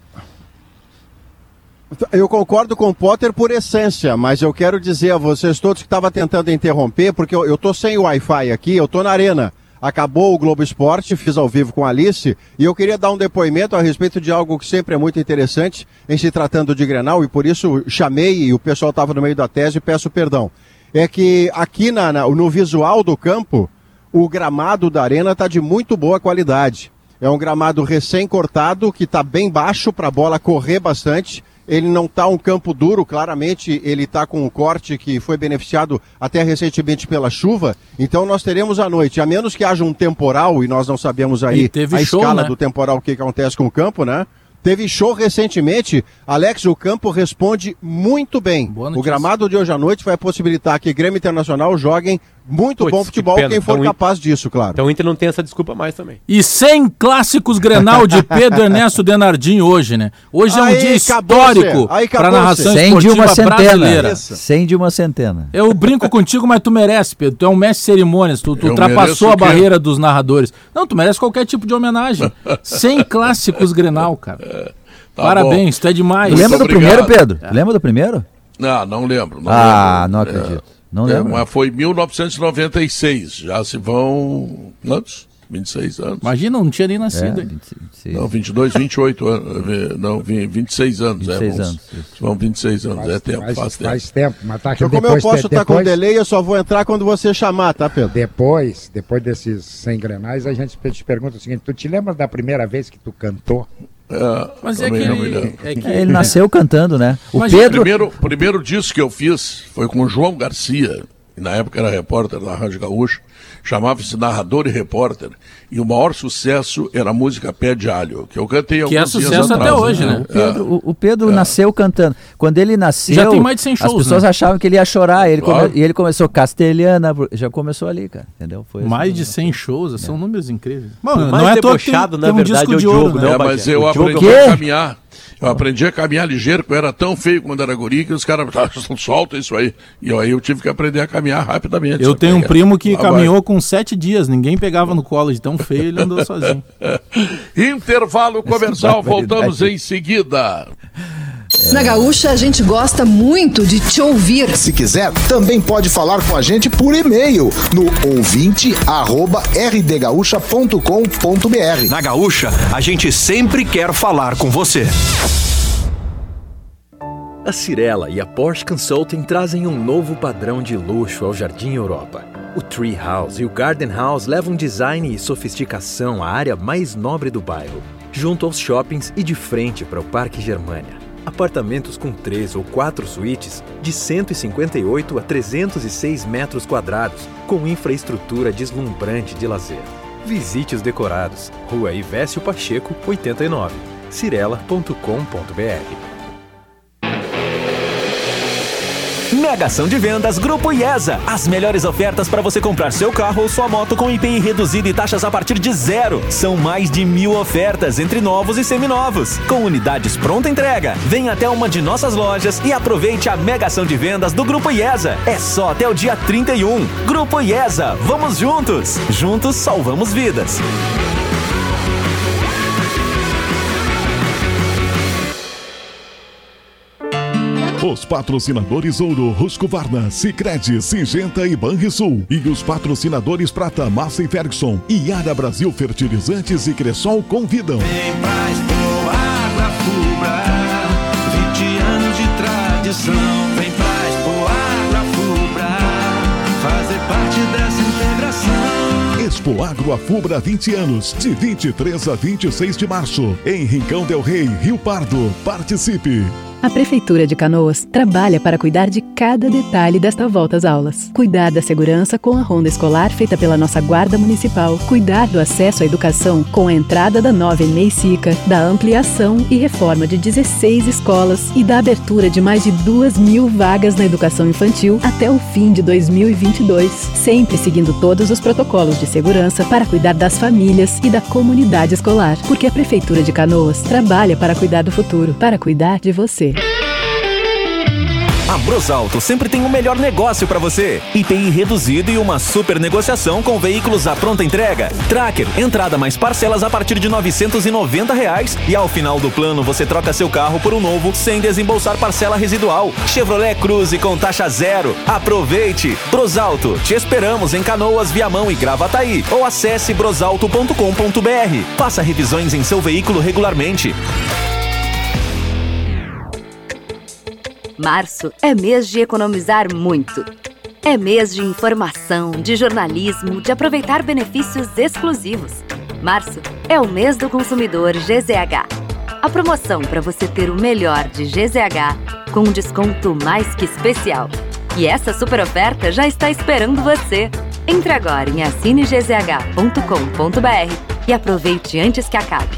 Eu concordo com o Potter por essência, mas eu quero dizer a vocês todos que estavam tentando interromper, porque eu, tô sem Wi-Fi aqui, eu tô na arena. Acabou o Globo Esporte, fiz ao vivo com a Alice, e eu queria dar um depoimento a respeito de algo que sempre é muito interessante em se tratando de Grenal, e por isso chamei e o pessoal estava no meio da tese e peço perdão. É que aqui na, na- no visual do campo, o gramado da arena está de muito boa qualidade. É um gramado recém-cortado, que está bem baixo para a bola correr bastante. Ele não está um campo duro, claramente ele está com um corte que foi beneficiado até recentemente pela chuva. Então nós teremos à noite, a menos que haja um temporal, e nós não sabemos aí a show, escala né? do temporal, o que acontece com o campo, né? Teve show recentemente. Alex, o campo responde muito bem. O gramado de hoje à noite vai possibilitar que Grêmio Internacional joguem muito Puts, bom que futebol, pena. quem for Então, capaz disso, claro. Então o Inter não tem essa desculpa mais também. E 100 clássicos Grenal de Pedro Ernesto Denardim hoje, né? Hoje é um Aí, dia histórico para a narração Sem de uma esportiva brasileira. centena. Sem de uma centena. Eu brinco contigo, mas tu merece, Pedro. Tu é um mestre de cerimônias. Tu, tu ultrapassou a barreira dos narradores. Não, tu merece qualquer tipo de homenagem. 100 clássicos Grenal, cara. Tá Parabéns, tu é demais. Lembra do obrigado. primeiro, Pedro? Tu Lembra do primeiro? Não, não lembro. Não Ah, lembro. não É, Não é, lembro. mas foi 1996. Já se vão. Quantos? 26 anos? Imagina, não tinha nem É, nascido. hein? 26. Não, 22, 28 anos. eh, Não, vi- 26 anos. 26 é, vão- anos. Vão 26 anos. Faz, é tempo, faz, faz, tempo. faz tempo. Mas tá aqui Então, como eu depois, posso estar com depois, delay, eu só vou entrar quando você chamar, tá, Pedro? depois, depois desses 100 grenais, a gente te pergunta o seguinte, tu te lembra da primeira vez que tu cantou? É, Mas é que, ele, é que Ele nasceu cantando, né? O Mas O Pedro. primeiro, primeiro disco que eu fiz foi com o João Garcia, que na época era repórter da Rádio Gaúcha, chamava-se Narrador e Repórter, e o maior sucesso era a música Pé de Alho, que eu cantei Que é alguns sucesso até atrás, hoje, né? O Pedro, o- o Pedro nasceu cantando. Quando ele nasceu, Já tem mais de 100 shows, as pessoas né? achavam que ele ia chorar. Ele Claro. come- E ele começou castelhana, já começou ali, cara. Entendeu? Foi assim. mais de 100 shows, são números incríveis. Mano, não é toa que tem, debochado, na tem um verdade, disco é o de ouro, Diogo, né? né? É, mas eu aprendi é a caminhar. Eu aprendi a caminhar ligeiro, porque eu era tão feio quando era guri que os caras soltam isso aí. E aí eu tive que aprender a caminhar rapidamente. Eu tenho um é? primo que Lá vai. caminhou com sete dias, ninguém pegava no colo de tão feio, ele andou sozinho. Intervalo comercial, voltamos em seguida. Na Gaúcha, a gente gosta muito de te ouvir. Se quiser, também pode falar com a gente por e-mail no ouvinte@rdgaúcha.com.br. Na Gaúcha, a gente sempre quer falar com você. A Cirela e a Porsche Consulting trazem um novo padrão de luxo ao Jardim Europa. O Tree House e o Garden House levam design e sofisticação à área mais nobre do bairro, junto aos shoppings e de frente para o Parque Germania. Apartamentos com três ou quatro suítes de 158 a 306 metros quadrados, com infraestrutura deslumbrante de lazer. Visite os decorados. Rua Ivésio Pacheco, 89. cirela.com.br Mega ação de vendas Grupo IESA. As melhores ofertas para você comprar seu carro ou sua moto com IPI reduzido e taxas a partir de zero. São mais de mil ofertas entre novos e seminovos. Com unidades pronta entrega. Venha até uma de nossas lojas e aproveite a mega ação de vendas do Grupo IESA. É só até o dia 31. Grupo IESA. Vamos juntos. Juntos salvamos vidas. Os patrocinadores Ouro, Husqvarna, Sicredi, Singenta e Banrisul. E os patrocinadores Prata, Massa e Ferguson. E Ara Brasil Fertilizantes e Cressol convidam. Vem pra Expo Água Fubra, 20 anos de tradição. Vem pra Expo Água Fubra, fazer parte dessa integração. Expo Expo Agro Afubra 20 anos, de 23 a 26 de março, em Rincão del Rei, Rio Pardo. Participe! A Prefeitura de Canoas trabalha para cuidar de cada detalhe desta volta às aulas. Cuidar da segurança com a ronda escolar feita pela nossa Guarda Municipal. Cuidar do acesso à educação com a entrada da nova EMEI Sica, da ampliação e reforma de 16 escolas e da abertura de mais de 2 mil vagas na educação infantil até o fim de 2022. Sempre seguindo todos os protocolos de segurança para cuidar das famílias e da comunidade escolar. Porque a Prefeitura de Canoas trabalha para cuidar do futuro, para cuidar de você. A Brosalto sempre tem o melhor negócio para você. IPI reduzido e uma super negociação com veículos à pronta entrega. Tracker, entrada mais parcelas a partir de 990 reais, e ao final do plano você troca seu carro por um novo sem desembolsar parcela residual. Chevrolet Cruze com taxa zero. Aproveite! Brosalto, te esperamos em Canoas, Viamão e Gravataí ou acesse brosalto.com.br. Faça revisões em seu veículo regularmente. Março é mês de economizar muito. É mês de informação, de jornalismo, de aproveitar benefícios exclusivos. Março é o mês do consumidor GZH. A promoção para você ter o melhor de GZH com um desconto mais que especial. E essa super oferta já está esperando você. Entre agora em assinegzh.com.br e aproveite antes que acabe.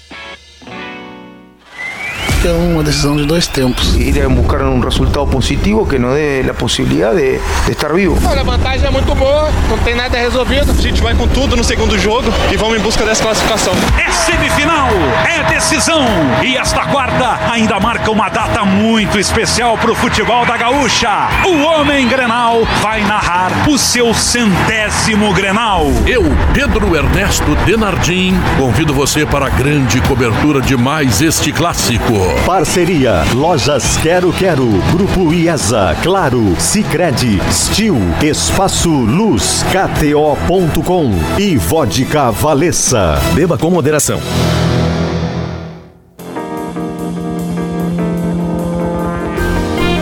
é uma decisão de dois tempos. Ir a buscar um resultado positivo que nos dê a possibilidade de, de estar vivo. Olha, a vantagem é muito boa, não tem nada resolvido. A gente vai com tudo no segundo jogo e vamos em busca dessa classificação. É semifinal, é decisão. E esta quarta ainda marca uma data muito especial para o futebol da Gaúcha. O Homem Grenal vai narrar o seu centésimo Grenal. Eu, Pedro Ernesto Denardim, convido você para a grande cobertura de mais este clássico. Parceria Lojas Quero Quero, Grupo IESA, Claro, Sicredi, Stil, Espaço Luz, KTO.com e Vodka Valessa. Beba com moderação.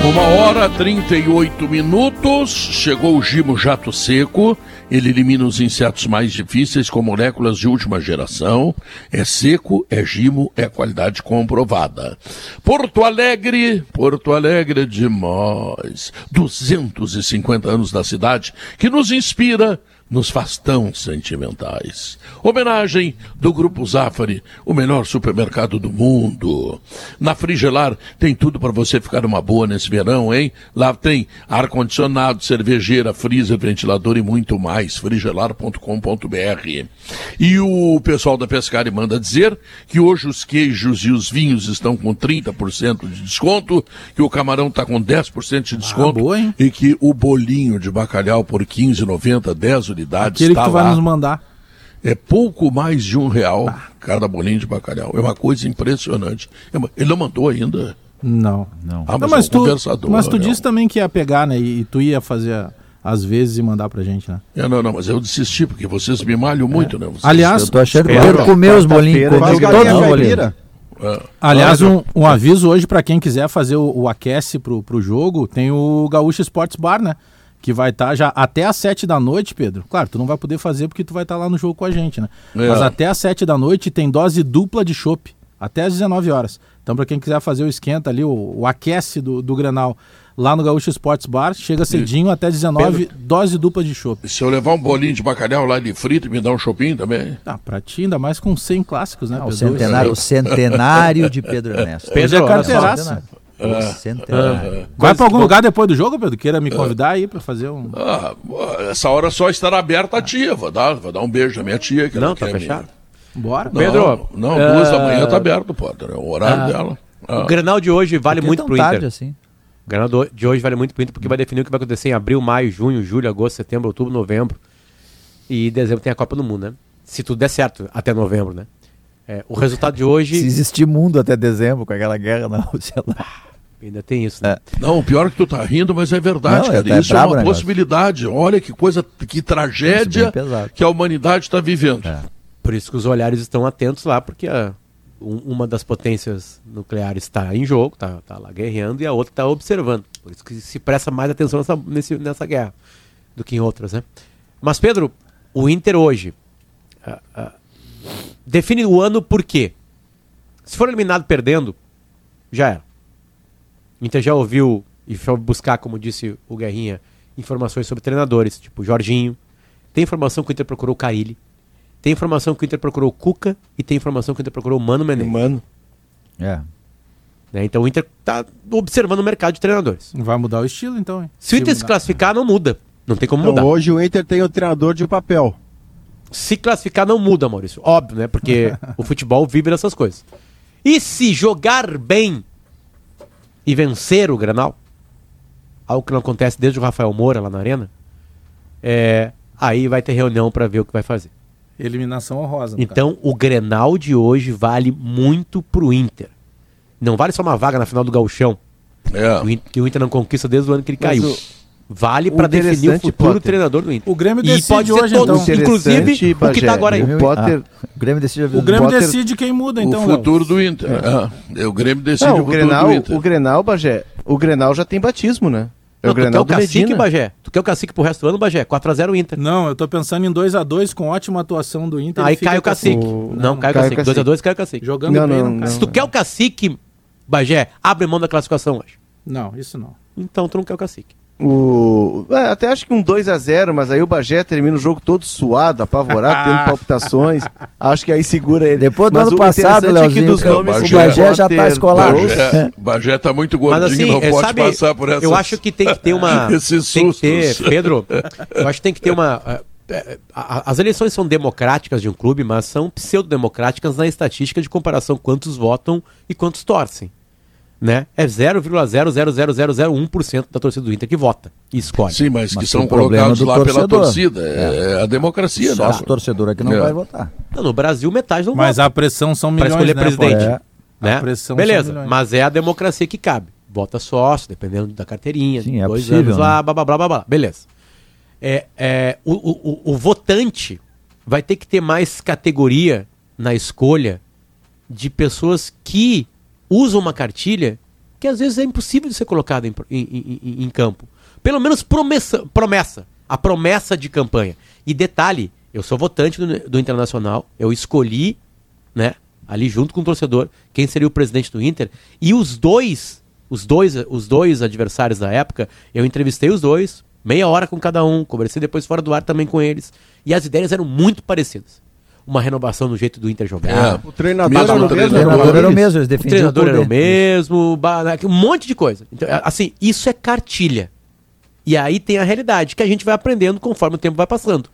Uma hora 38 minutos. Chegou o Gimo Jato Seco. Ele elimina os insetos mais difíceis com moléculas de última geração. É seco, é Gimo, é qualidade comprovada. Porto Alegre, Porto Alegre é demais. 250 anos da cidade que nos inspira nos faz tão sentimentais. Homenagem do Grupo Zafari, o melhor supermercado do mundo. Na Frigelar tem tudo para você ficar uma boa nesse verão, hein? Lá tem ar-condicionado, cervejeira, freezer, ventilador e muito mais. frigelar.com.br. E o pessoal da Pescari manda dizer que hoje os queijos e os vinhos estão com 30% de desconto, que o camarão está com 10% de desconto Ah, boa, e que o bolinho de bacalhau por 15,90, 10 unidades Aquele está que tu vai lá. nos mandar. É pouco mais de um real cada bolinho de bacalhau. É uma coisa impressionante. É Ele não mandou ainda. Não. Não. Ah, mas, Não, mas é um tu, conversador. mas tu né? disse também que ia pegar, né? E, e tu ia fazer às vezes e mandar pra gente, né? É, não, não, mas eu desisti, porque vocês me malham muito, né? Vocês- Aliás, Eu tô achando que o Pedro comeu os bolinhos todos os bolinhos. É. Aliás, um, um aviso hoje pra quem quiser fazer o, o aquece pro, pro jogo, tem o Gaúcho Sports Bar, né? Que vai estar já até às 7 da noite, Pedro. Claro, tu não vai poder fazer porque tu vai estar lá no jogo com a gente, né? É. Mas até às 7 da noite tem dose dupla de chopp, até às 19 horas. Então, pra quem quiser fazer o esquenta ali, o, o aquece do, do Grenal lá no Gaúcho Sports Bar, chega cedinho até 19, dose dupla de chopp. Se eu levar um bolinho de bacalhau lá de frito e me dar um chopinho também. Ah, pra ti, ainda mais com 100 clássicos, né, Ah, o Pedro? centenário, o centenário de Pedro Ernesto. Pedro é Olha só, carteiraço. Centenário. Ah. O centenário. Vai pra algum lugar depois do jogo, Pedro? Queira me convidar aí pra fazer um. Ah, essa hora só estará aberta a tia. Vou dar, vou dar um beijo na minha tia. Que Não, tá fechado. Bora. Não, Pedro, não, duas da manhã tá aberto, Potter. É o horário Ah, dela. Ah. O Grenal de hoje vale muito pro tarde Inter. assim? O Grenal de hoje vale muito pro Inter porque vai definir o que vai acontecer em abril, maio, junho, julho, agosto, setembro, outubro, novembro. E em dezembro tem a Copa do Mundo, né? Se tudo der certo, até novembro, né? É, o resultado de hoje. Se existir mundo até dezembro com aquela guerra na Rússia lá. Ainda tem isso, né? Não, o pior é que tu tá rindo, mas é verdade, Não, cara. é- é Isso é uma negócio. possibilidade. Olha que coisa, que tragédia pesado. que a humanidade está vivendo. Por isso que os olhares estão atentos lá, porque a- um- uma das potências nucleares está em jogo, está tá lá guerreando, e a outra está observando. Por isso que se presta mais atenção nessa, nesse- nessa guerra do que em outras, né? Mas, Pedro, o Inter hoje ah, ah, define o ano por quê? Se for eliminado perdendo, já era. O Inter já ouviu e foi buscar, como disse o Guerrinha, informações sobre treinadores, tipo Jorginho. Tem informação que o Inter procurou o Carilli. Tem informação que o Inter procurou o Cuca e tem informação que o Inter procurou o Mano Menezes. Mano. É. Né? Então o Inter tá observando o mercado de treinadores. Vai mudar o estilo, então, hein? Se o Inter se classificar, não muda. Não tem como Então, mudar. hoje o Inter tem o treinador de papel. Se classificar, não muda, Maurício. Óbvio, né? Porque o futebol vive dessas coisas. E se jogar bem e vencer o Granal, algo que não acontece desde o Rafael Moura lá na Arena, é, aí vai ter reunião para ver o que vai fazer. Eliminação honrosa. Então, o Grenal de hoje vale muito pro Inter. Não vale só uma vaga na final do Gauchão. In- que o Inter não conquista desde o ano que ele Mas caiu. o- vale o para definir o futuro Potter, treinador do Inter. O Grêmio e decide pode ser hoje, todos, então. inclusive Interessante, o que tá Bagé, agora aí. o Potter- Ah, o Grêmio decide O Grêmio Potter- decide quem muda, então, o futuro do Inter. Ah, é, o Grêmio decide Não, o o futuro Grenal, do Inter. o Grenal, Bagé, o Grenal já tem batismo, né? É Não, o tu quer Grenal o do cacique, Medina. Bagé? Tu quer o cacique pro resto do ano, Bagé? 4x0 Inter. Não, eu tô pensando em 2x2 com ótima atuação do Inter. Aí cai o cacique. Não, cai o cacique. 2x2 cai o cacique. Jogando Não, bem, não, não, cai. Se tu quer o cacique, Bagé, abre mão da classificação hoje. Não, isso não. Então tu não quer o cacique. O... é, até acho que um 2x0, mas aí o Bagé termina o jogo todo suado, apavorado, tendo palpitações. Acho que aí segura ele. Depois do Mas ano o passado, é que Leozinho, dos o nomes Bagé já tá Potter, escolado. Barros, Bagé, Bagé tá muito Mas gordinho, assim, não é, pode sabe, passar por essas... eu acho que tem que ter uma... esses tem que ter. Pedro, eu acho que tem que ter uma... a- As eleições são democráticas de um clube, mas são pseudo-democráticas na estatística de comparação quantos votam e quantos torcem. Né? É 0,00001% da torcida do Inter que vota e escolhe. Sim, mas, que Mas são tem o problema colocados do lá pela torcedor. torcida. É, é a democracia, né? Sócio torcedor aqui não É. vai votar. Não, no Brasil, metade não Mas vota a pressão são para milhões, escolher né, presidente. Potter? né? A pressão são Beleza, mas é a democracia que cabe. Vota sócio, dependendo da carteirinha, Sim, é dois possível, anos lá, né? blá, blá, blá, blá, blá. Beleza. É, é, o, o, o- o votante vai ter que ter mais categoria na escolha de pessoas que usam uma cartilha que às vezes é impossível de ser colocada em, em- em- em- em campo. Pelo menos promessa, promessa. A promessa de campanha. E detalhe, eu sou votante do, do Internacional, eu escolhi, né, ali junto com o torcedor, quem seria o presidente do Inter. E os dois, os dois, os dois adversários da época, eu entrevistei os dois, meia hora com cada um, conversei depois fora do ar também com eles. E as ideias eram muito parecidas. Uma renovação no jeito do Inter jogar. É. O treinador Mesmo era o mesmo. treinador. O treinador era o mesmo, eles O treinador era o mesmo, ba- um monte de coisa. Então, é, assim, isso é cartilha. E aí tem a realidade que a gente vai aprendendo conforme o tempo vai passando.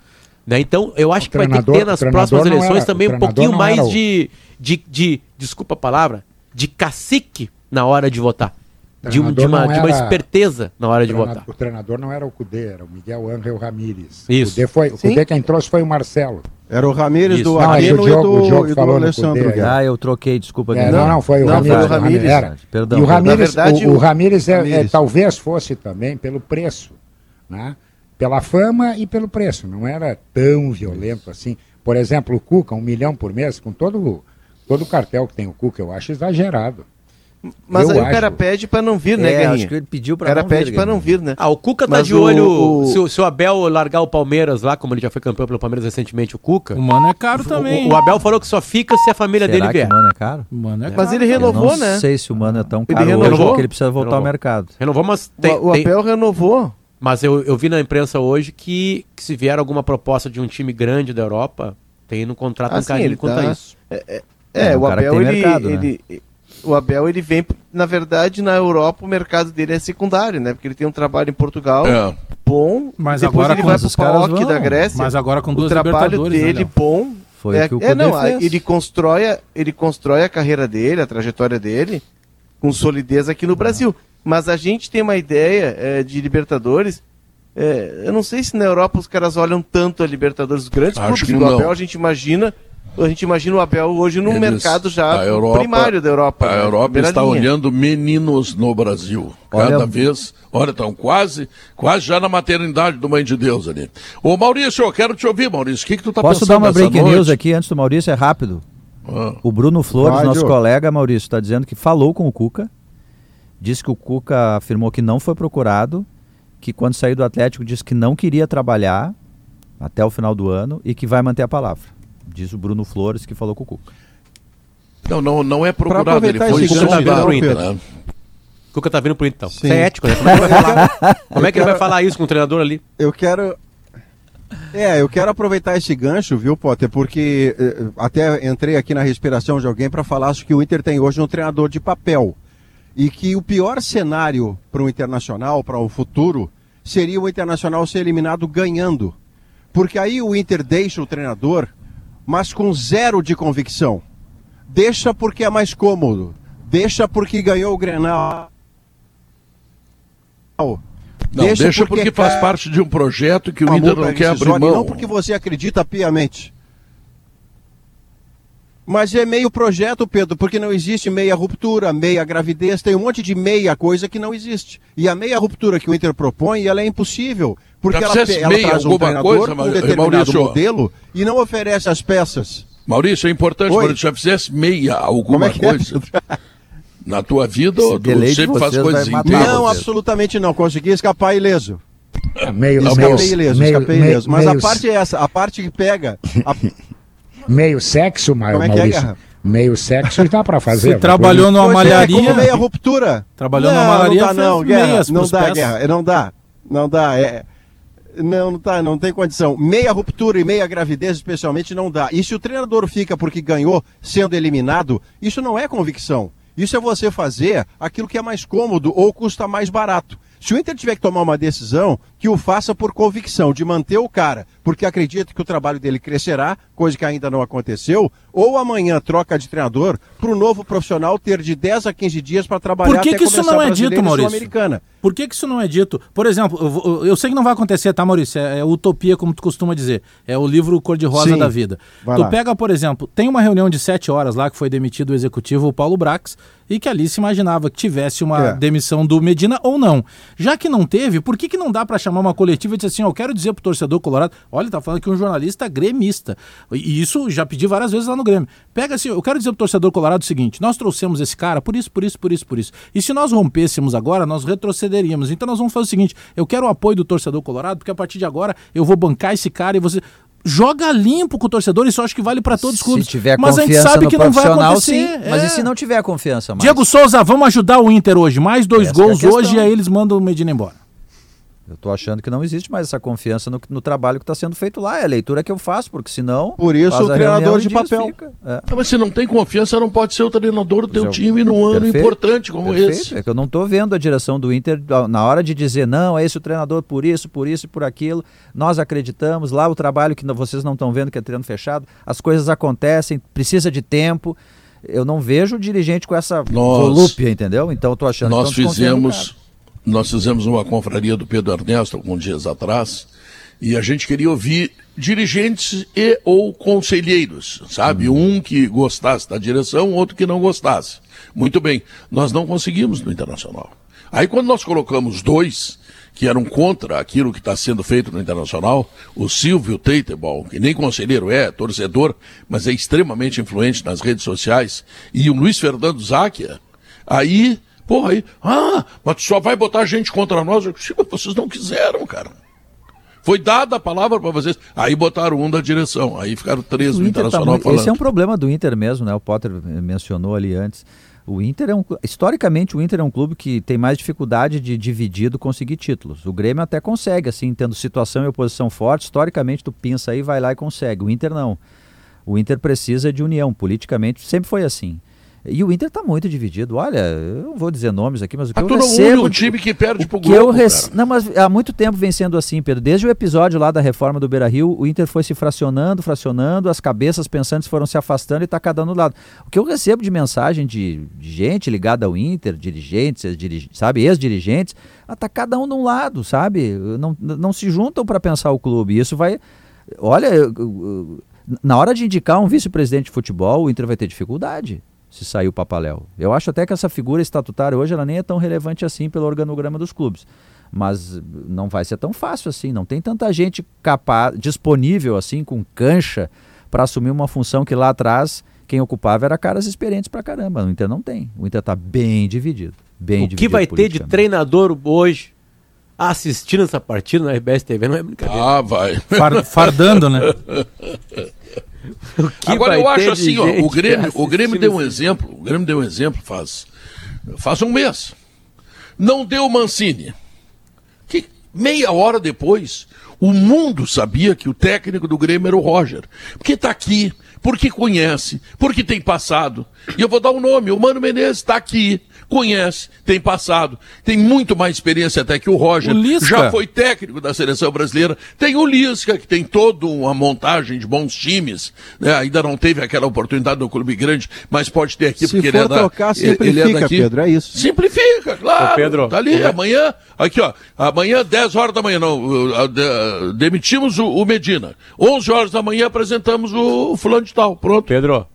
Né? Então, eu acho O que vai ter que ter nas próximas eleições era- também um pouquinho mais era o- de, de, de, desculpa a palavra, de cacique na hora de votar. De, um- de uma, não de uma era- esperteza na hora de votar. O treinador não era o Cudê, era o Miguel Ángel Ramírez. Isso. O Cudê, foi, o. Cudê quem trouxe foi o Marcelo. Era o Ramires do é o Aquino e o do, Diogo e do Alessandro Guerra. Ah, eu troquei, desculpa. É, não, não, foi o Não, Ramírez. foi o Ramírez. Era. Perdão. E o Na Ramírez, verdade, o, o o- Ramírez, é- é, Ramírez. talvez fosse também pelo preço, né? Pela fama e pelo preço. Não era tão violento assim. Por exemplo, o Cuca, um milhão por mês, com todo, o- todo o cartel que tem o Cuca, eu acho exagerado. Mas Eu aí o cara pede pra não vir, né, É, Guerrinha? acho que ele pediu O pra cara não pede vir, pra não vir, né? Ah, o Cuca tá Mas de o- olho. o- Se, o- se o Abel largar o Palmeiras lá, como ele já foi campeão pelo Palmeiras recentemente, o Cuca. O Mano é caro o- também. O, o Abel falou que só fica se a família Será dele que vier. o Mano é caro? O Mano é Mas caro. ele Eu renovou, não né? sei se o Mano é tão Ele caro hoje renovou. porque ele precisa voltar Renovou. ao mercado. Renovou, mas tem, o, o tem- Abel renovou. Mas eu, eu vi na imprensa hoje que, que se vier alguma proposta de um time grande da Europa, tem no contrato um Assim, carinho ele quanto tá- a isso. É, É, um o cara que Abel, tem ele, mercado, né? ele- o Abel, ele vem, na verdade, na Europa, o mercado dele é secundário, né? Porque ele tem um trabalho em Portugal É. bom, Mas depois agora ele com vai pro vão. da Grécia. Mas agora com duas o trabalho né, dele Léo? bom. Foi é, o que o é, não, fez. ele constrói, a- ele constrói a carreira dele, a trajetória dele, com solidez aqui no Brasil. Mas a gente tem uma ideia é, de Libertadores É, eu não sei se na Europa os caras olham tanto a Libertadores dos grandes Acho clubes. do. Abel a gente imagina, a gente imagina o Abel hoje no Eles- mercado já a Europa- primário da Europa. A né? Europa está linha. olhando meninos no Brasil. Cada Olha- vez. Olha, estão quase, quase já na maternidade do Mãe de Deus ali. Ô Maurício, eu quero te ouvir, Maurício. O que, que tu tá Posso pensando dar uma breaking noite? news aqui antes do Maurício? É rápido. Ah. O Bruno Flores, Vai, nosso colega Maurício, está dizendo que falou com o Cuca. Disse que o Cuca afirmou que não foi procurado, que quando saiu do Atlético disse que não queria trabalhar até o final do ano e que vai manter a palavra. Diz o Bruno Flores que falou com o Cuca. Não, não, não é procurado, ele foi tá sondado. Inter. né? O Cuca tá vindo pro Inter, então. Sim. Isso é ético, né? Como é que, ele vai falar? Como é que ele vai falar isso com o treinador ali? Eu quero. É, eu quero aproveitar esse gancho, viu, Potter? Porque eh, até entrei aqui na respiração de alguém para falar acho que o Inter tem hoje um treinador de papel. E que o pior cenário para o Internacional, para o futuro, seria o Internacional ser eliminado ganhando. Porque aí o Inter deixa o treinador, mas com zero de convicção. Deixa porque é mais cômodo. Deixa porque ganhou o Grenal. Não, deixa, porque, faz quer- parte de um projeto que o uma Inter não que quer abrir mão. Não porque você acredita piamente. Mas é meio projeto, Pedro, porque não existe meia ruptura, meia gravidez, tem um monte de meia coisa que não existe. E a meia ruptura que o Inter propõe, ela é impossível. Porque Já ela, ela meia traz um alguma treinador coisa, com um determinado Maurício? modelo e não oferece as peças. Maurício, é importante, Oi. Maurício, já fizesse meia alguma Como é que é, coisa na tua vida, Esse de sempre faz coisas inteiras. Não, absolutamente não. Consegui escapar ileso. meio- escapei meio- ileso, meio- escapei meio- ileso. Mas meio- a parte é essa, a parte que pega. a- Meio sexo, Como é que é, Maurício. Guerra? meio sexo dá pra fazer. Você trabalhou coisa- numa Pois é, malharia. como meia ruptura. Trabalhou não, na malaria, Não dá, não, Guerra. Não dá. Guerra. Não dá. Não dá. É... Não, não tá, não tem condição. Meia ruptura e meia gravidez, especialmente, não dá. E se o treinador fica porque ganhou sendo eliminado, isso não é convicção. Isso é você fazer aquilo que é mais cômodo ou custa mais barato. Se o Inter tiver que tomar uma decisão, que o faça por convicção de manter o cara, porque acredita que o trabalho dele crescerá, coisa que ainda não aconteceu, ou amanhã troca de treinador para o novo profissional ter de 10 a 15 dias para trabalhar Por que, até que isso começar não é dito, Maurício? Por que, que isso não é dito? Por exemplo, eu, eu sei que não vai acontecer, tá, Maurício? É, é utopia, como tu costuma dizer. É o livro cor-de-rosa da vida. Tu lá. pega, por exemplo, tem uma reunião de sete horas lá que foi demitido o executivo o Paulo Brax e que ali se imaginava que tivesse uma É. demissão do Medina ou não. Já que não teve, por que, que não dá para chamar uma coletiva e dizer assim, ó, eu quero dizer pro torcedor colorado, olha, tá falando que um jornalista gremista. E isso já pedi várias vezes lá no Grêmio. Pega assim, eu quero dizer pro torcedor colorado o seguinte, nós trouxemos esse cara por isso, por isso, por isso, por isso. E se nós rompêssemos agora, nós retrocederíamos. Então nós vamos fazer o seguinte, eu quero o apoio do torcedor colorado, porque a partir de agora eu vou bancar esse cara e você joga limpo com o torcedor, isso eu acho que vale para todos os clubes. Se tiver Mas a gente confiança sabe que não vai acontecer. sim. Mas é. e se não tiver confiança, mais? Diego Souza, vamos ajudar o Inter hoje. Mais dois Essa é gols questão. hoje e aí eles mandam o Medina embora. Eu tô achando que não existe mais essa confiança no, no trabalho que está sendo feito lá. É a leitura que eu faço, porque senão. Por isso o treinador de papel. fica. É. Ah, Mas se não tem confiança, não pode ser o treinador do teu time num ano Perfeito, importante como perfeito. esse. É que eu não estou vendo a direção do Inter na hora de dizer, não, é esse o treinador por isso, por isso e por aquilo. Nós acreditamos, lá o trabalho que não- vocês não estão vendo, que é treino fechado, as coisas acontecem, precisa de tempo. Eu não vejo o dirigente com essa Nós- volúpia, entendeu? Então eu tô achando Nós que do fizemos, nós fizemos uma confraria do Pedro Ernesto alguns dias atrás e a gente queria ouvir dirigentes e ou conselheiros, sabe? Um que gostasse da direção, outro que não gostasse. Muito bem, nós não conseguimos no Internacional. Aí quando nós colocamos dois que eram contra aquilo que está sendo feito no Internacional, o Silvio Teitebol, que nem conselheiro é, torcedor, mas é extremamente influente nas redes sociais, e o Luiz Fernando Záquia, aí Porra, aí, ah, mas tu só vai botar gente contra nós? Eu "Mas vocês não quiseram, cara. Foi dada a palavra para vocês. Aí botaram um da direção. Aí ficaram três O no Inter tá Internacional muito- falando. Esse é um problema do Inter mesmo, né? O Potter mencionou ali antes. O Inter é um, historicamente o Inter é um clube que tem mais dificuldade de dividido conseguir títulos. O Grêmio até consegue, assim, tendo situação e oposição forte, historicamente tu pinça aí, vai lá e consegue. O Inter não. O Inter precisa de união, politicamente sempre foi assim. E o Inter tá muito dividido. Olha, eu não vou dizer nomes aqui, mas o que Ah, eu recebo... o time que perde pro que eu rec-. Não, mas há muito tempo vem sendo assim, Pedro. Desde o episódio lá da reforma do Beira-Rio, o Inter foi se fracionando, fracionando, as cabeças pensantes foram se afastando e tá cada um do lado. O que eu recebo de mensagem de, de gente ligada ao Inter, dirigentes, dirig- sabe, ex-dirigentes, ah, tá cada um de um lado, sabe? Não, não se juntam para pensar o clube. Isso vai... Olha, eu- eu- na hora de indicar um vice-presidente de futebol, o Inter vai ter dificuldade se sair o Papaléu. Eu acho até que essa figura estatutária hoje ela nem é tão relevante assim pelo organograma dos clubes. Mas não vai ser tão fácil assim, não tem tanta gente capaz, disponível assim, com cancha, para assumir uma função que lá atrás quem ocupava era caras experientes pra caramba. O Inter não tem. O Inter tá bem dividido. Bem O dividido que vai ter de treinador hoje assistindo essa partida na RBS TV não é brincadeira. Ah, vai. Far- fardando, né? Agora eu acho assim, ó, o Grêmio, o Grêmio deu um exemplo, o Grêmio deu um exemplo faz, faz um mês. Não deu Mancini. Que meia hora depois, o mundo sabia que o técnico do Grêmio era o Roger. Porque tá aqui, porque conhece, porque tem passado. E eu vou dar um nome, o Mano Menezes está aqui, conhece, tem passado, tem muito mais experiência até que o Roger. O Lisca. Já foi técnico da seleção brasileira. Tem o Lisca, que tem toda uma montagem de bons times. né? Ainda não teve aquela oportunidade no clube grande, mas pode ter aqui Se porque for ele é da. tocar, ele- ele simplifica, daqui. Pedro, é isso. Simplifica, claro. Ô, Pedro, tá ali, é- amanhã, aqui ó, amanhã 10 horas da manhã, não, uh, uh, de- demitimos o, o Medina. 11 horas da manhã apresentamos o, o fulano de tal, pronto. Pedro,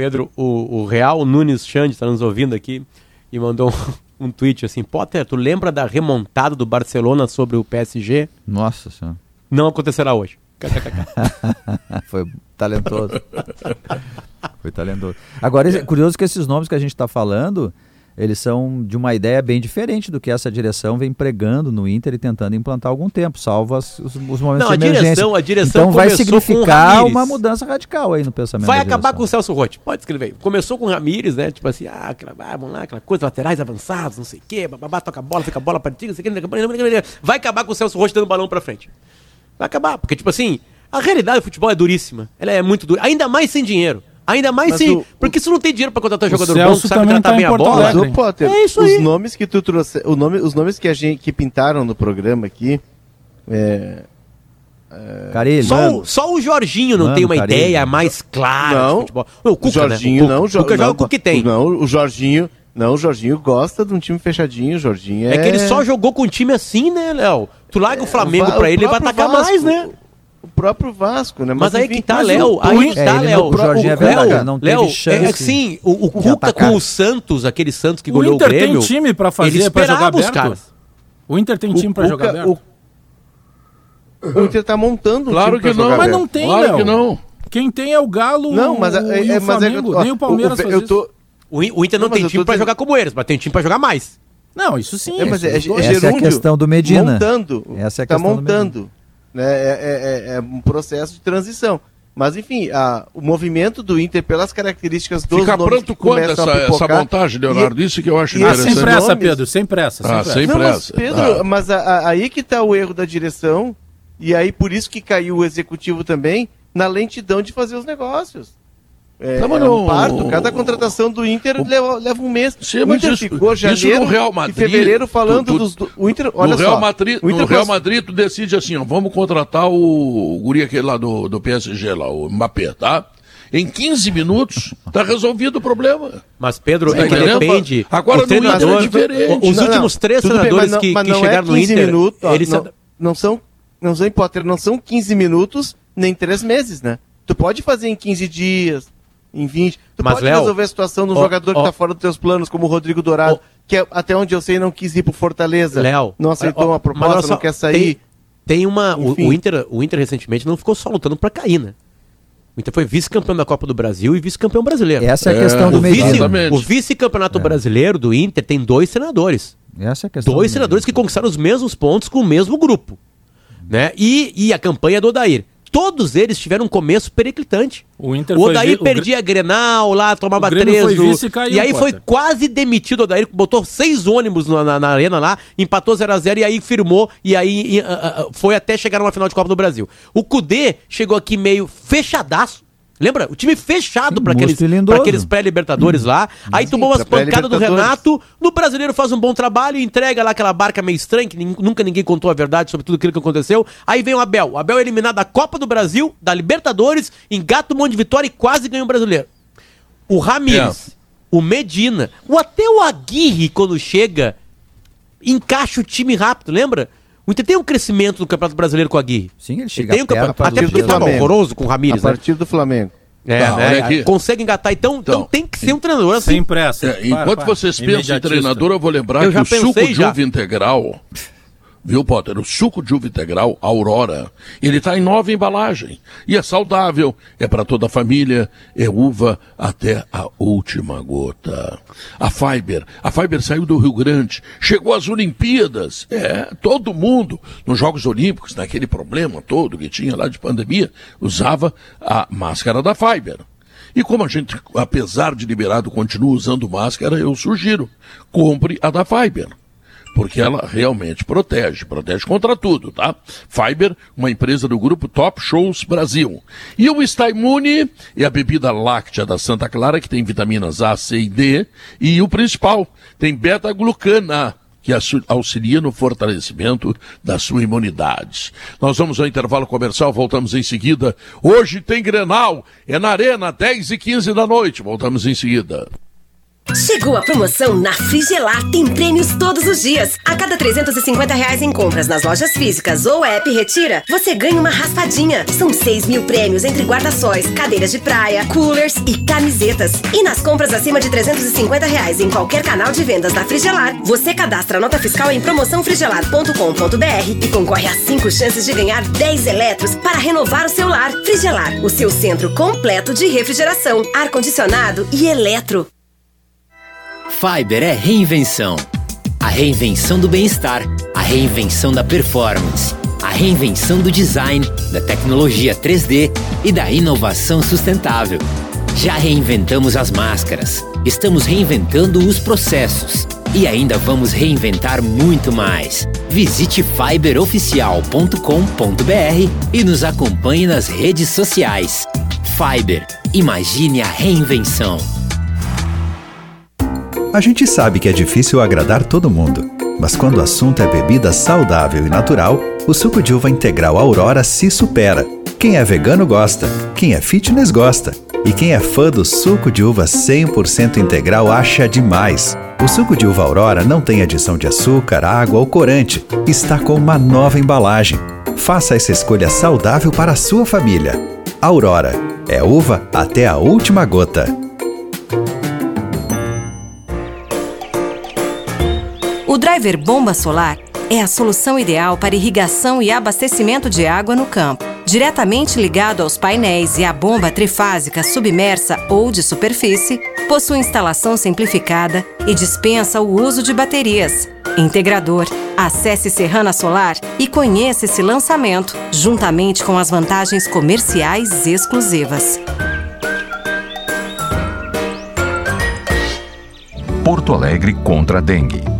Pedro, o, o Real Nunes Xande está nos ouvindo aqui e mandou um, um tweet assim: Potter, tu lembra da remontada do Barcelona sobre o PSG? Nossa senhora. Não acontecerá hoje. Foi talentoso. Foi talentoso. Agora, é curioso que esses nomes que a gente está falando, eles são de uma ideia bem diferente do que essa direção vem pregando no Inter e tentando implantar há algum tempo, salvo as- os, os momentos Não, a de emergência. direção- a direção então vai significar uma mudança radical aí no pensamento Vai acabar com o Celso Rotti. Pode escrever aí. Começou com o Ramires, né? Tipo assim, ah, aquela, ah, vamos lá, aquela coisa, laterais avançados, não sei o quê, bababá, toca a bola, fica a bola pra ti, não sei o quê. Vai acabar com o Celso Rotti dando balão pra frente. Vai acabar, porque, tipo assim, a realidade do futebol é duríssima. Ela é muito dura. Ainda mais sem dinheiro. Ainda mais sem. o- Porque se não tem dinheiro pra contratar O jogador Celso bom, que sabe tratar tá em bem a bola. Mas, ô, Potter, é isso os aí. nomes que tu trouxe, o nome, os nomes que a gente que pintaram no programa aqui, é, é, Carilho. Só, Mano, o, só o Jorginho não Mano, tem uma Carilho. ideia mais clara não, de futebol. O Cuca, Jorginho né? O não, Cuca, o Cuca não, joga o que tem. Não, o Jorginho, não, o Jorginho gosta de um time fechadinho, o Jorginho é É que ele só jogou com um time assim, né, Léo? Tu larga o Flamengo Va- pra ele, ele vai atacar mais, Vasco, né? O próprio Vasco, né? Mas, aí enfim, que tá, mas Léo. o- Aí o- que tá, é, Léo. é o- verdade, Léo, chance é, é que sim, o, o Cuca atacar. com o Santos, aquele Santos que O goleou o Inter tem Grêmio. time pra fazer, pra jogar aberto? caras. O Inter tem O time pra jogar Cuca- aberto? O Inter tá montando um Claro time pra que não. jogar Mas aberto. não tem, Claro Léo. que não. Quem tem é o Galo Não, mas, é, o, é, e o mas é que eu Flamengo. tô- Nem o Palmeiras o- faz eu isso. tô, O, In- o Inter não, mas tem time pra jogar como eles, mas tem time pra jogar mais. Não, isso sim. É, mas é, é, é Essa é a questão do Medina. Montando. Essa é a tá questão do montando. Né? É, é- é- é um processo de transição. Mas, enfim, a- o movimento do Inter, pelas características dos Fica nomes pronto quando essa, a essa montagem, Leonardo? e- Isso que eu acho e Ah, esses sem interessante. pressa, nomes- Pedro, sem pressa. Sem Ah, pressa. sem Não, mas, pressa. Pedro, Ah. mas a- a- aí que tá o erro da direção, e aí por isso que caiu o executivo também, na lentidão de fazer os negócios. É, é um parto. Cada contratação do Inter leva, leva um mês. Sim, o Inter isso- ficou isso janeiro no Real e Madrid, fevereiro falando tu- tu- dos... Do, o Inter, olha no Real, só, Madrid, o Inter no Real Madrid, tu decide assim, ó, vamos contratar o, o guri aquele lá do, do PSG, lá, o Mbappé, tá? Em 15 minutos, tá resolvido o problema. Mas, Pedro, Tá é que depende. Agora o no Inter treinador, é diferente. os Não, últimos três treinadores que, mas que não é chegaram no 15 Inter, minutos, ó, eles não, não são, não são, Potter, não são 15 minutos nem 3 meses, né? Tu pode fazer em 15 dias, em 20. Tu Mas, pode Léo, resolver a situação do ó, jogador ó. que tá fora dos teus planos, como o Rodrigo Dourado, que é, até onde eu sei não quis ir pro Fortaleza. Léo, não aceitou ó, uma proposta, só, não quer sair. Tem, tem uma. O, o Inter, o Inter recentemente não ficou só lutando pra cair, né? O Inter foi vice-campeão da Copa do Brasil e vice-campeão brasileiro. Essa é a É, questão do o vice, o vice-campeonato brasileiro do Inter tem dois treinadores. Essa é a questão. Dois do treinadores que conquistaram os mesmos pontos com o mesmo grupo. Né? E, e a campanha do Odair. Todos eles tiveram um começo periclitante. O Inter O foi Odair o perdia a Grenal lá, tomava o Grêmio foi 3. vice e caiu, E aí foi quase demitido o Odair, botou seis ônibus na, na- na arena lá, empatou 0x0 e aí firmou. E aí e, ah, ah, foi até chegar numa final de Copa do Brasil. O Cudê chegou aqui meio fechadaço. Lembra? O time fechado para aqueles, aqueles pré-libertadores lá. Aí Sim, tomou umas pancadas do. Renato. No brasileiro faz um bom trabalho e entrega lá aquela barca meio estranha, que nunca ninguém contou a verdade sobre tudo aquilo que aconteceu. Aí vem o Abel. O Abel é eliminado da Copa do Brasil, da Libertadores, engata um monte de vitória e quase ganha o brasileiro. O Ramires, o Medina, o até o Aguirre, quando chega, encaixa o time rápido, lembra? O Inter tem um crescimento no Campeonato Brasileiro com o Aguirre. Sim, ele chega tem um campeonato. Até do porque tava Flamengo. horroroso com o Ramires, A né? partir do Flamengo. É, Tá, né? aqui. consegue engatar. Então, então, tem que ser um treinador assim. Sem pressa. É, enquanto vocês pensam em treinador, eu vou lembrar Eu que o suco de uva integral, viu, Potter? O suco de uva integral, Aurora, ele está em nova embalagem. E é saudável, é para toda a família, é uva até a última gota. A Fiber, a Fiber saiu do Rio Grande, chegou às Olimpíadas. É, todo mundo, nos Jogos Olímpicos, naquele problema todo que tinha lá de pandemia, usava a máscara da Fiber. E como a gente, apesar de liberado, continua usando máscara, eu sugiro, compre a da Fiber. Porque ela realmente protege, protege contra tudo, tá? Fiber, uma empresa do grupo Top Shows Brasil. E o Está Imune é a bebida láctea da Santa Clara, que tem vitaminas A, C e D. E o principal, tem beta-glucana, que auxilia no fortalecimento da sua imunidade. Nós vamos ao intervalo comercial, voltamos em seguida. Hoje tem Grenal, é na Arena, 10 e 15 da noite. Voltamos em seguida. Chegou a promoção na Frigelar, tem prêmios todos os dias. A cada 350 reais em compras nas lojas físicas ou app Retira, você ganha uma raspadinha. São 6 mil prêmios entre guarda-sóis, cadeiras de praia, coolers e camisetas. E nas compras acima de 350 reais em qualquer canal de vendas da Frigelar, você cadastra a nota fiscal em promoçãofrigelar.com.br e concorre a 5 chances de ganhar 10 eletros para renovar o seu lar. Frigelar, o seu centro completo de refrigeração, ar-condicionado e eletro. Fiber é reinvenção. A reinvenção do bem-estar, a reinvenção da performance, a reinvenção do design, da tecnologia 3D e da inovação sustentável. Já reinventamos as máscaras, estamos reinventando os processos e ainda vamos reinventar muito mais. Visite fiberoficial.com.br e nos acompanhe nas redes sociais. Fiber, imagine a reinvenção. A gente sabe que é difícil agradar todo mundo, mas quando o assunto é bebida saudável e natural, o suco de uva integral Aurora se supera. Quem é vegano gosta, quem é fitness gosta, e quem é fã do suco de uva 100% integral acha demais. O suco de uva Aurora não tem adição de açúcar, água ou corante, está com uma nova embalagem. Faça essa escolha saudável para a sua família. Aurora é uva até a última gota. O driver bomba solar é a solução ideal para irrigação e abastecimento de água no campo. Diretamente ligado aos painéis e à bomba trifásica submersa ou de superfície, possui instalação simplificada e dispensa o uso de baterias. Integrador. Acesse Serrana Solar e conheça esse lançamento, juntamente com as vantagens comerciais exclusivas. Porto Alegre contra a dengue.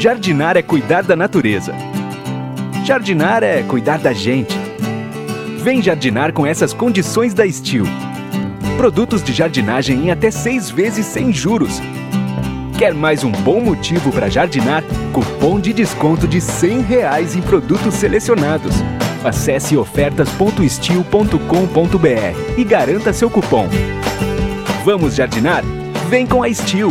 Jardinar é cuidar da natureza. Jardinar é cuidar da gente. Vem jardinar com essas condições da Steel. Produtos de jardinagem em até seis vezes sem juros. Quer mais um bom motivo para jardinar? Cupom de desconto de 100 reais em produtos selecionados. Acesse ofertas.steel.com.br e garanta seu cupom. Vamos jardinar? Vem com a Steel!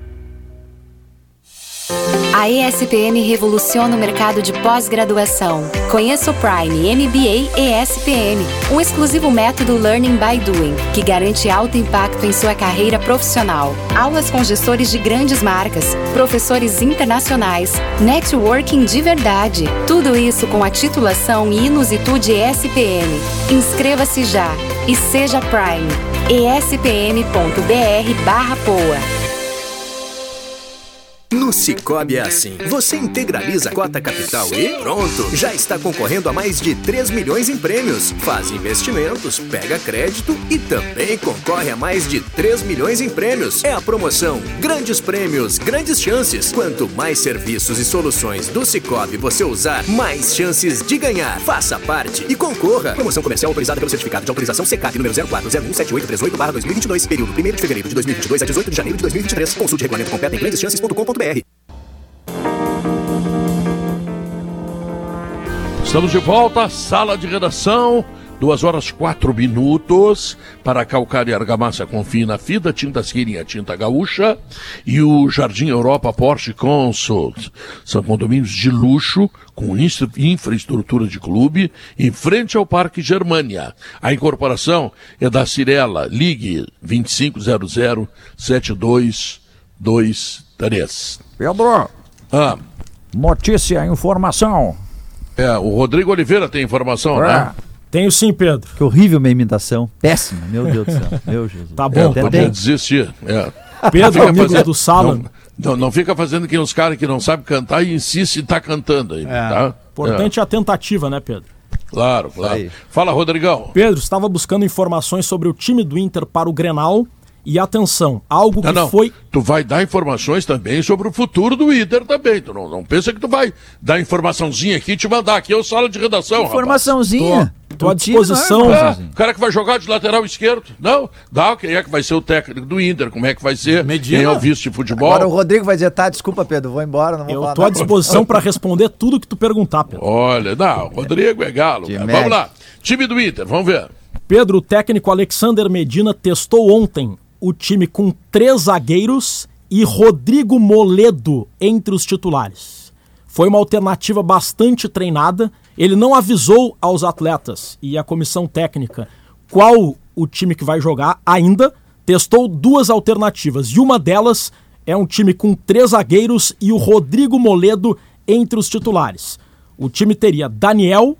A ESPM revoluciona o mercado de pós-graduação. Conheça o Prime MBA ESPM, um exclusivo método Learning by Doing, que garante alto impacto em sua carreira profissional. Aulas com gestores de grandes marcas, professores internacionais, networking de verdade. Tudo isso com a titulação Inusitude ESPM. Inscreva-se já e seja Prime. espm.br/poa. No Cicobi é assim. Você integraliza a cota capital e pronto! Já está concorrendo a mais de 3 milhões em prêmios. Faz investimentos, pega crédito e também concorre a mais de 3 milhões em prêmios. É a promoção Grandes Prêmios, Grandes Chances. Quanto mais serviços e soluções do Cicobi você usar, mais chances de ganhar. Faça parte e concorra. Promoção comercial autorizada pelo certificado de autorização CECAP número 04017838/2022, período 1 de fevereiro de 2022 a 18 de janeiro de 2023. Consulte regulamento completo em grandeschances.com.br. Estamos de volta, sala de redação, duas horas quatro minutos, para calcária e argamassa confie na Fida, tintas Quirinha, tinta gaúcha, e o Jardim Europa Porsche Consult. São condomínios de luxo, com infra- infraestrutura de clube, em frente ao Parque Germânia. A incorporação é da Cirela, ligue 2500-7223. Pedro, Ah, notícia, informação. é, o Rodrigo Oliveira tem informação, É. né? Tenho sim, Pedro. Que horrível minha imitação. Péssima, meu Deus do céu. Meu Jesus. Tá bom, É, tá bom. desistir. É. Pedro, Fica amigos do Sala. Não, não, não fica fazendo que os caras que não sabem cantar e insiste em estar cantando aí, tá? Importante é a tentativa, né, Pedro? É, claro, claro. Fala, Rodrigão. Pedro, estava buscando informações sobre o time do Inter para o Grenal. E atenção, algo que Não, não. foi. Tu vai dar informações também sobre o futuro do Inter também. Tu não, não pensa que tu vai dar informaçãozinha aqui e te mandar aqui é o sala de redação, Informaçãozinha. Tô, tô à disposição. É, o cara que vai jogar de lateral esquerdo. Não, dá, quem é que vai ser o técnico do Inter, como é que vai ser, quem é o vice de futebol. Agora o Rodrigo vai dizer, tá, desculpa, Pedro, vou embora, não vou Eu falar tô à nada." disposição para responder tudo que tu perguntar, Pedro. Olha, não, Rodrigo é galo. cara. Vamos lá, time do Inter, vamos ver. Pedro, o técnico Alexander Medina testou ontem o time com três zagueiros e Rodrigo Moledo entre os titulares. Foi uma alternativa bastante treinada. Ele não avisou aos atletas e à comissão técnica qual o time que vai jogar ainda. Testou duas alternativas e uma delas é um time com três zagueiros e o Rodrigo Moledo entre os titulares. O time teria Daniel,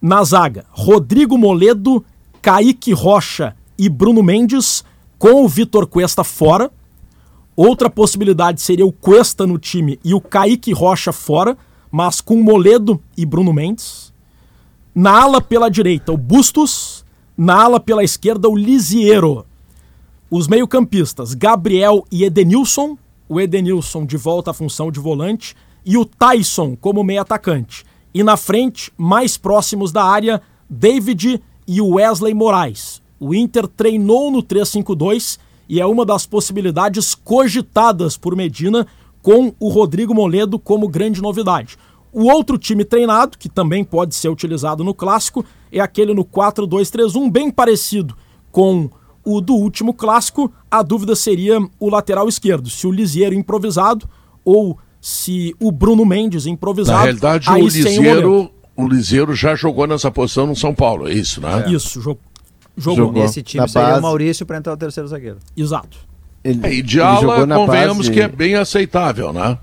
na zaga, Rodrigo Moledo, Kaique Rocha e Bruno Mendes, com o Vitor Cuesta fora. Outra possibilidade seria o Cuesta no time e o Kaique Rocha fora, mas com Moledo e Bruno Mendes. Na ala pela direita, o Bustos. Na ala pela esquerda, o Lisiero. Os meio-campistas, Gabriel e Edenilson. O Edenilson de volta à função de volante. E o Tyson como meio-atacante. E na frente, mais próximos da área, David e o Wesley Moraes. O Inter treinou no 3-5-2 e é uma das possibilidades cogitadas por Medina com o Rodrigo Moledo como grande novidade. O outro time treinado, que também pode ser utilizado no clássico, é aquele no 4-2-3-1, bem parecido com o do último clássico. A dúvida seria o lateral esquerdo, se o Lisieiro improvisado ou se o Bruno Mendes improvisado. Na realidade, o Moledo. o Liseiro já jogou nessa posição no São Paulo, é isso, né? Isso, jo jogou. Nesse time Na seria base. o Maurício para entrar o terceiro zagueiro. Exato. Ele, É, e de ele ala, jogou na convenhamos base- que é bem aceitável, né?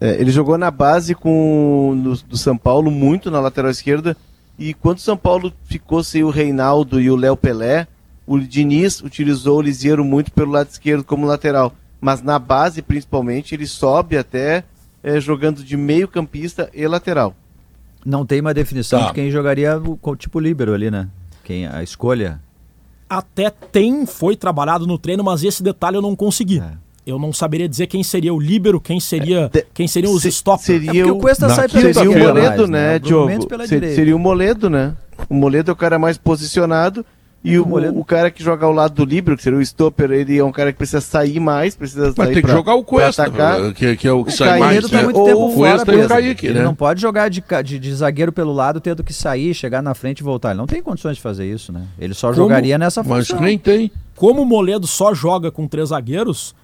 É, ele jogou na base com no- do São Paulo muito na lateral esquerda e quando o São Paulo ficou sem o Reinaldo e o Léo Pelé, o Diniz utilizou o Lisieiro muito pelo lado esquerdo como lateral, mas na base principalmente ele sobe até é, jogando de meio campista e lateral. Não tem uma definição Tá. de quem jogaria o tipo líbero ali, né? Quem a escolha. Até tem, foi trabalhado no treino, mas esse detalhe eu não consegui. Eu não saberia dizer quem seria o líbero, quem seria, quem seriam os stoppers. Seria o, seria o Moledo, né, Diogo? Se- Seria o Moledo, né? O Moledo é o cara mais posicionado, E o, o cara que joga ao lado do Libro, que seria o stopper, ele é um cara que precisa sair mais, precisa Mas tem que pra- jogar o Cuesta, atacar. que, que é o que O sai mais. Tá né? muito tempo o Cuesta e o. Kaique, Ele né? não pode jogar de, de, de zagueiro pelo lado, tendo que sair, chegar na frente e voltar. Ele não tem condições de fazer isso, né? Ele só Como- jogaria nessa função. tem. Como o Moledo só joga com três zagueiros,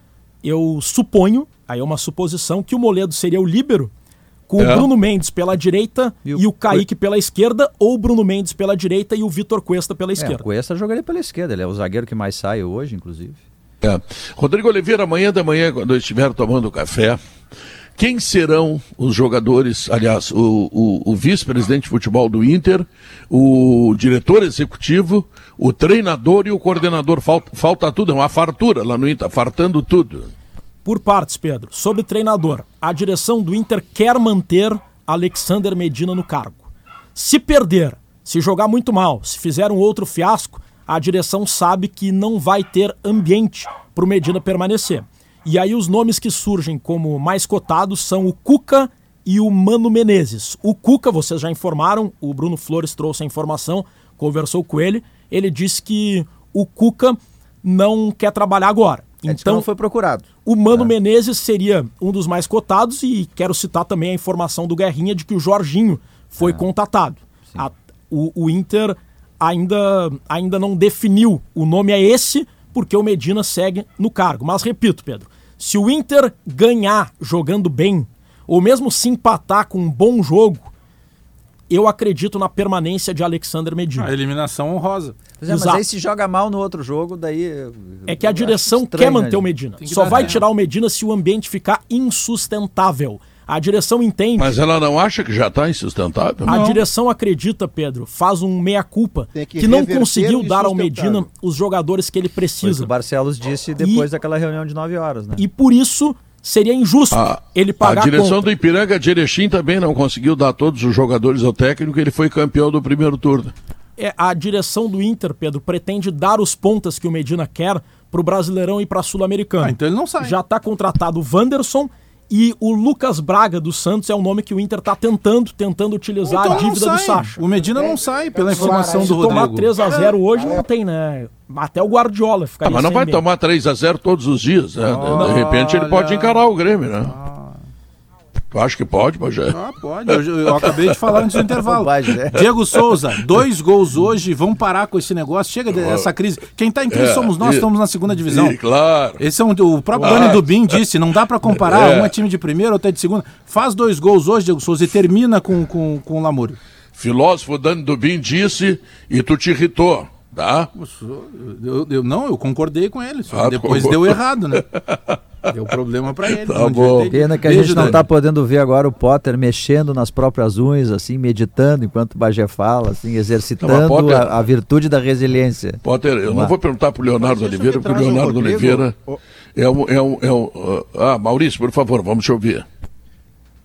eu suponho, aí é uma suposição, que o Moledo seria o líbero, com É. o Bruno Mendes pela direita e o, Kaique pela esquerda, ou o Bruno Mendes pela direita e o Vitor Cuesta pela É, esquerda. o Cuesta jogaria pela esquerda, ele é o zagueiro que mais sai hoje, inclusive. É. Rodrigo Oliveira, amanhã da manhã, quando eu estiver tomando café, quem serão os jogadores, aliás, o, o- o vice-presidente de futebol do Inter, o diretor executivo, o treinador e o coordenador? Falta, falta tudo, é uma fartura lá no Inter, fartando tudo. Por partes, Pedro. Sobre treinador, a direção do Inter quer manter Alexander Medina no cargo. Se perder, se jogar muito mal, se fizer um outro fiasco, a direção sabe que não vai ter ambiente para o Medina permanecer. E aí os nomes que surgem como mais cotados são o Cuca e o Mano Menezes. O Cuca, vocês já informaram, o Bruno Flores trouxe a informação, conversou com ele, ele disse que o Cuca não quer trabalhar agora. Então não foi procurado. O Mano Menezes seria um dos mais cotados e quero citar também a informação do Guerrinha de que o Jorginho foi contatado. A- o, o Inter ainda, ainda não definiu. O nome é esse porque o Medina segue no cargo. Mas repito, Pedro, se o Inter ganhar jogando bem, ou mesmo se empatar com um bom jogo, eu acredito na permanência de Alexander Medina. A eliminação honrosa. Pois é, mas aí se joga mal no outro jogo, daí. É que a direção estranho, quer manter né? o Medina. Só dar- vai é. tirar o Medina se o ambiente ficar insustentável. A direção entende. Mas ela não acha que já está insustentável? A direção acredita, Pedro, faz um meia-culpa que, que não conseguiu dar ao. Medina os jogadores que ele Foi o que precisa. o Barcelos disse depois daquela reunião de 9 horas, né? E por isso seria injusto A, ele a pagar a direção conta. do Ipiranga de Erechim também não conseguiu dar todos os jogadores ao técnico, ele foi campeão do primeiro turno. É, a direção do Inter, Pedro, pretende dar os pontas que o Medina quer pro Brasileirão e pra Sul-Americana. Ah, então ele não sai. Já está contratado o Wanderson e o Lucas Braga do Santos é o nome que o Inter está tentando, tentando utilizar Então a dívida do. Sacha. O Medina não sai, pela informação Se do Rodrigo. tomar 3 a 0 hoje não tem, né? Até o Guardiola Ah, ficaria mas não sem vai bem. tomar 3 a 0 todos os dias, né? De repente ele pode encarar o Grêmio, né? Tu acha que pode, Pajé? Ah, pode. Eu, eu acabei de falar antes do intervalo. Né? Diego Souza, dois gols hoje, vamos parar com esse negócio. Chega dessa crise. Quem tá em crise É, somos nós, e- estamos na segunda divisão. e, claro. Esse é um, o próprio Ah. Dani Dubin disse, não dá pra comparar, É. um é time de primeira, outro é de segunda. Faz dois gols hoje, Diego Souza, e termina com, com, com o Lamúrio. Filósofo Dani Dubin disse e tu te irritou, tá? Eu, eu- não, eu concordei com ele, só Ah, depois concordou. deu errado, né? Deu problema pra ele. Tá bom. Pena que a Beijo, gente não Dani. tá podendo ver agora o Potter mexendo nas próprias unhas, assim, meditando enquanto o Bagé fala, assim, exercitando Não, Potter- a, a virtude da resiliência. Potter, eu Vamos não lá. vou perguntar pro Leonardo Oliveira, porque o o Leonardo Rodrigo, Oliveira o- é um, é um, é um. Ah, Maurício, por favor, vamos te ouvir.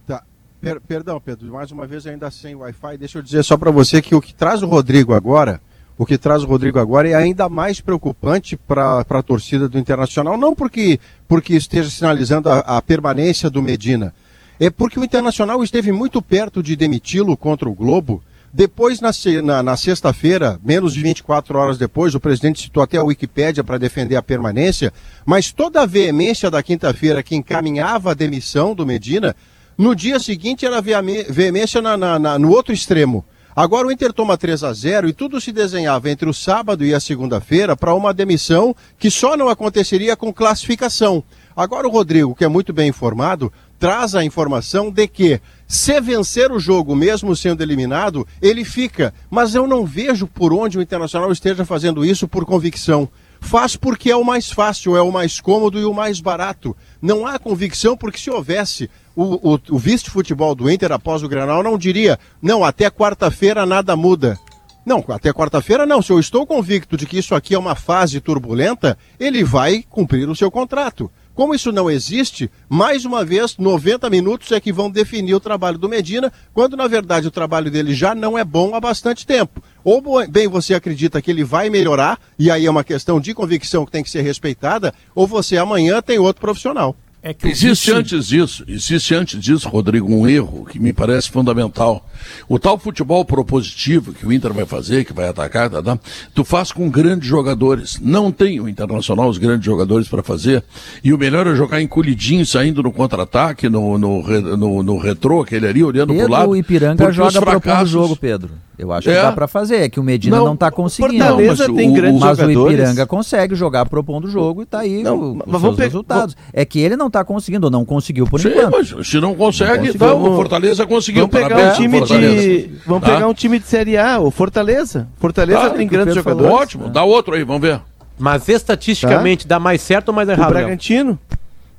Tá. Per- perdão, Pedro, mais uma vez ainda sem Wi-Fi, deixa eu dizer só para você que o que traz o Rodrigo agora, o que traz o Rodrigo agora é ainda mais preocupante para a torcida do Internacional, não porque, porque esteja sinalizando a, a permanência do Medina, é porque o Internacional esteve muito perto de demiti-lo contra o Globo. Depois, na, na, na sexta-feira, menos de 24 horas depois, o presidente citou até a Wikipédia para defender a permanência, mas toda a veemência da quinta-feira que encaminhava a demissão do Medina, no dia seguinte era veemência na- na- na- no outro extremo. Agora o Inter toma 3 a 0 e tudo se desenhava entre o sábado e a segunda-feira para uma demissão que só não aconteceria com classificação. Agora o Rodrigo, que é muito bem informado, traz a informação de que se vencer o jogo mesmo sendo eliminado, ele fica. Mas eu não vejo por onde o Internacional esteja fazendo isso por convicção. Faz porque é o mais fácil, é o mais cômodo e o mais barato. Não há convicção, porque se houvesse, o, o, o vice-futebol do Inter após o Granal não diria, não, até quarta-feira nada muda. Não, até quarta-feira não. Se eu estou convicto de que isso aqui é uma fase turbulenta, ele vai cumprir o seu contrato. Como isso não existe, mais uma vez, 90 minutos é que vão definir o trabalho do Medina, quando na verdade o trabalho dele já não é bom há bastante tempo. Ou bem você acredita que ele vai melhorar, e aí é uma questão de convicção que tem que ser respeitada, ou você amanhã tem outro profissional. É que Existe antes disso, existe antes disso, Rodrigo, um erro que me parece fundamental. O tal futebol propositivo que o Inter vai fazer, que vai atacar, tá, tá, tu faz com grandes jogadores. Não tem o Internacional os grandes jogadores para fazer. E o melhor é jogar encolhidinho, saindo no contra-ataque, no, no, no, no retrô, aquele ali, olhando Pedro, pro lado. o Ipiranga joga propondo o jogo, Pedro. Eu acho que É. dá pra fazer. É que o Medina Não, não, tá o conseguindo. Fortaleza mas tem o, grandes mas o. Ipiranga consegue jogar propondo o jogo e tá aí Não, o- mas os pe- resultados. É que ele não tá conseguindo, ou não conseguiu por Sim, enquanto. mas se não consegue, conseguiu. então, o Fortaleza conseguiu. Vamos pegar Parabéns um time de. Vamos Tá? pegar um time de Série A, o Fortaleza. Fortaleza Tá, tem que o grandes jogadores. Ótimo, dá outro aí, vamos ver. Mas estatisticamente dá mais certo ou mais O errado? Léo? Bragantino.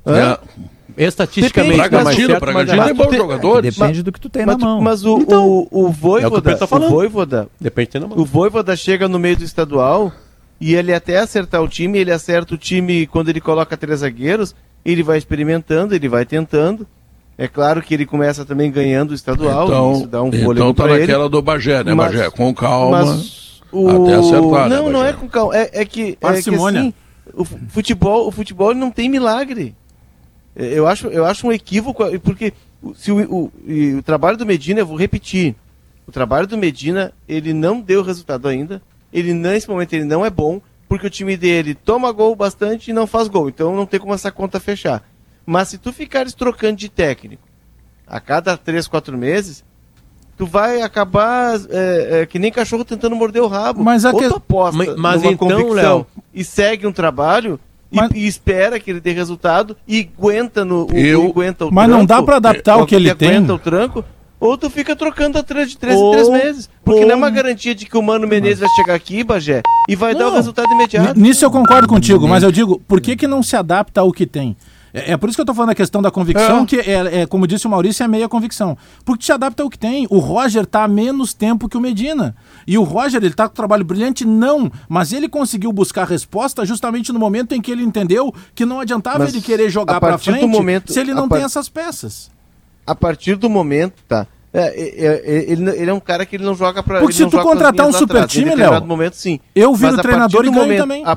É. Estatisticamente Depende, Bragantino, certo Bragantino errado? tem bons jogadores. Depende do que tu tem mas, na mão. Mas o, Então, o, o é o o Voivoda, tá o falando. Voivoda, Depende na mão. o Voivoda chega no meio do estadual e ele até acertar o time, ele acerta o time quando ele coloca três zagueiros, ele vai experimentando, ele vai tentando. É claro que ele começa também ganhando o estadual, Então, isso dá um então fôlego tá pra ele. naquela do Bagé, né, Mas- Bagé? Com calma, mas o... até acertar, né, Não, não Bagé? é com calma, é, é que, é que Parcimônia. assim, o fu- futebol, o futebol não tem milagre. Eu acho, eu acho um equívoco, porque o- se o, o, e o trabalho do Medina, eu vou repetir, o trabalho do Medina, ele não deu resultado ainda, ele nesse momento ele não é bom, porque o time dele toma gol bastante e não faz gol, então não tem como essa conta fechar. Mas se tu ficares trocando de técnico a cada três, quatro meses, tu vai acabar é, é, que nem cachorro tentando morder o rabo. Mas a Ou que- tu aposta Mas- mas numa então, convicção Léo- e segue um trabalho Mas- e, espera que ele dê resultado e aguenta no o, Eu- aguenta o Mas não dá tranco, pra adaptar o que ele tem. aguenta o tranco ou tu fica trocando a três de três em três meses. Porque ou- não é uma garantia de que o Mano Menezes vai chegar aqui, Bagé, e vai dar o Não. resultado imediato. N- Nisso eu concordo contigo, mas eu digo, por que, que não se adapta ao que tem? É, é por isso que eu tô falando a questão da convicção, É. que é, é, como disse o Maurício, é meia convicção. Porque se adapta ao que tem. O Roger tá há menos tempo que o Medina. E o Roger, ele tá com trabalho brilhante? Não. Mas ele conseguiu buscar resposta justamente no momento em que ele entendeu que não adiantava Mas ele querer jogar a pra partir do frente momento- se ele não par- tem essas peças. A partir do momento, tá? É, é, é, ele, ele é um cara que ele não joga pra. Porque se tu contratar um super atrás. Time, Léo, momento, sim. eu viro treinador partir e ganho momento- também. A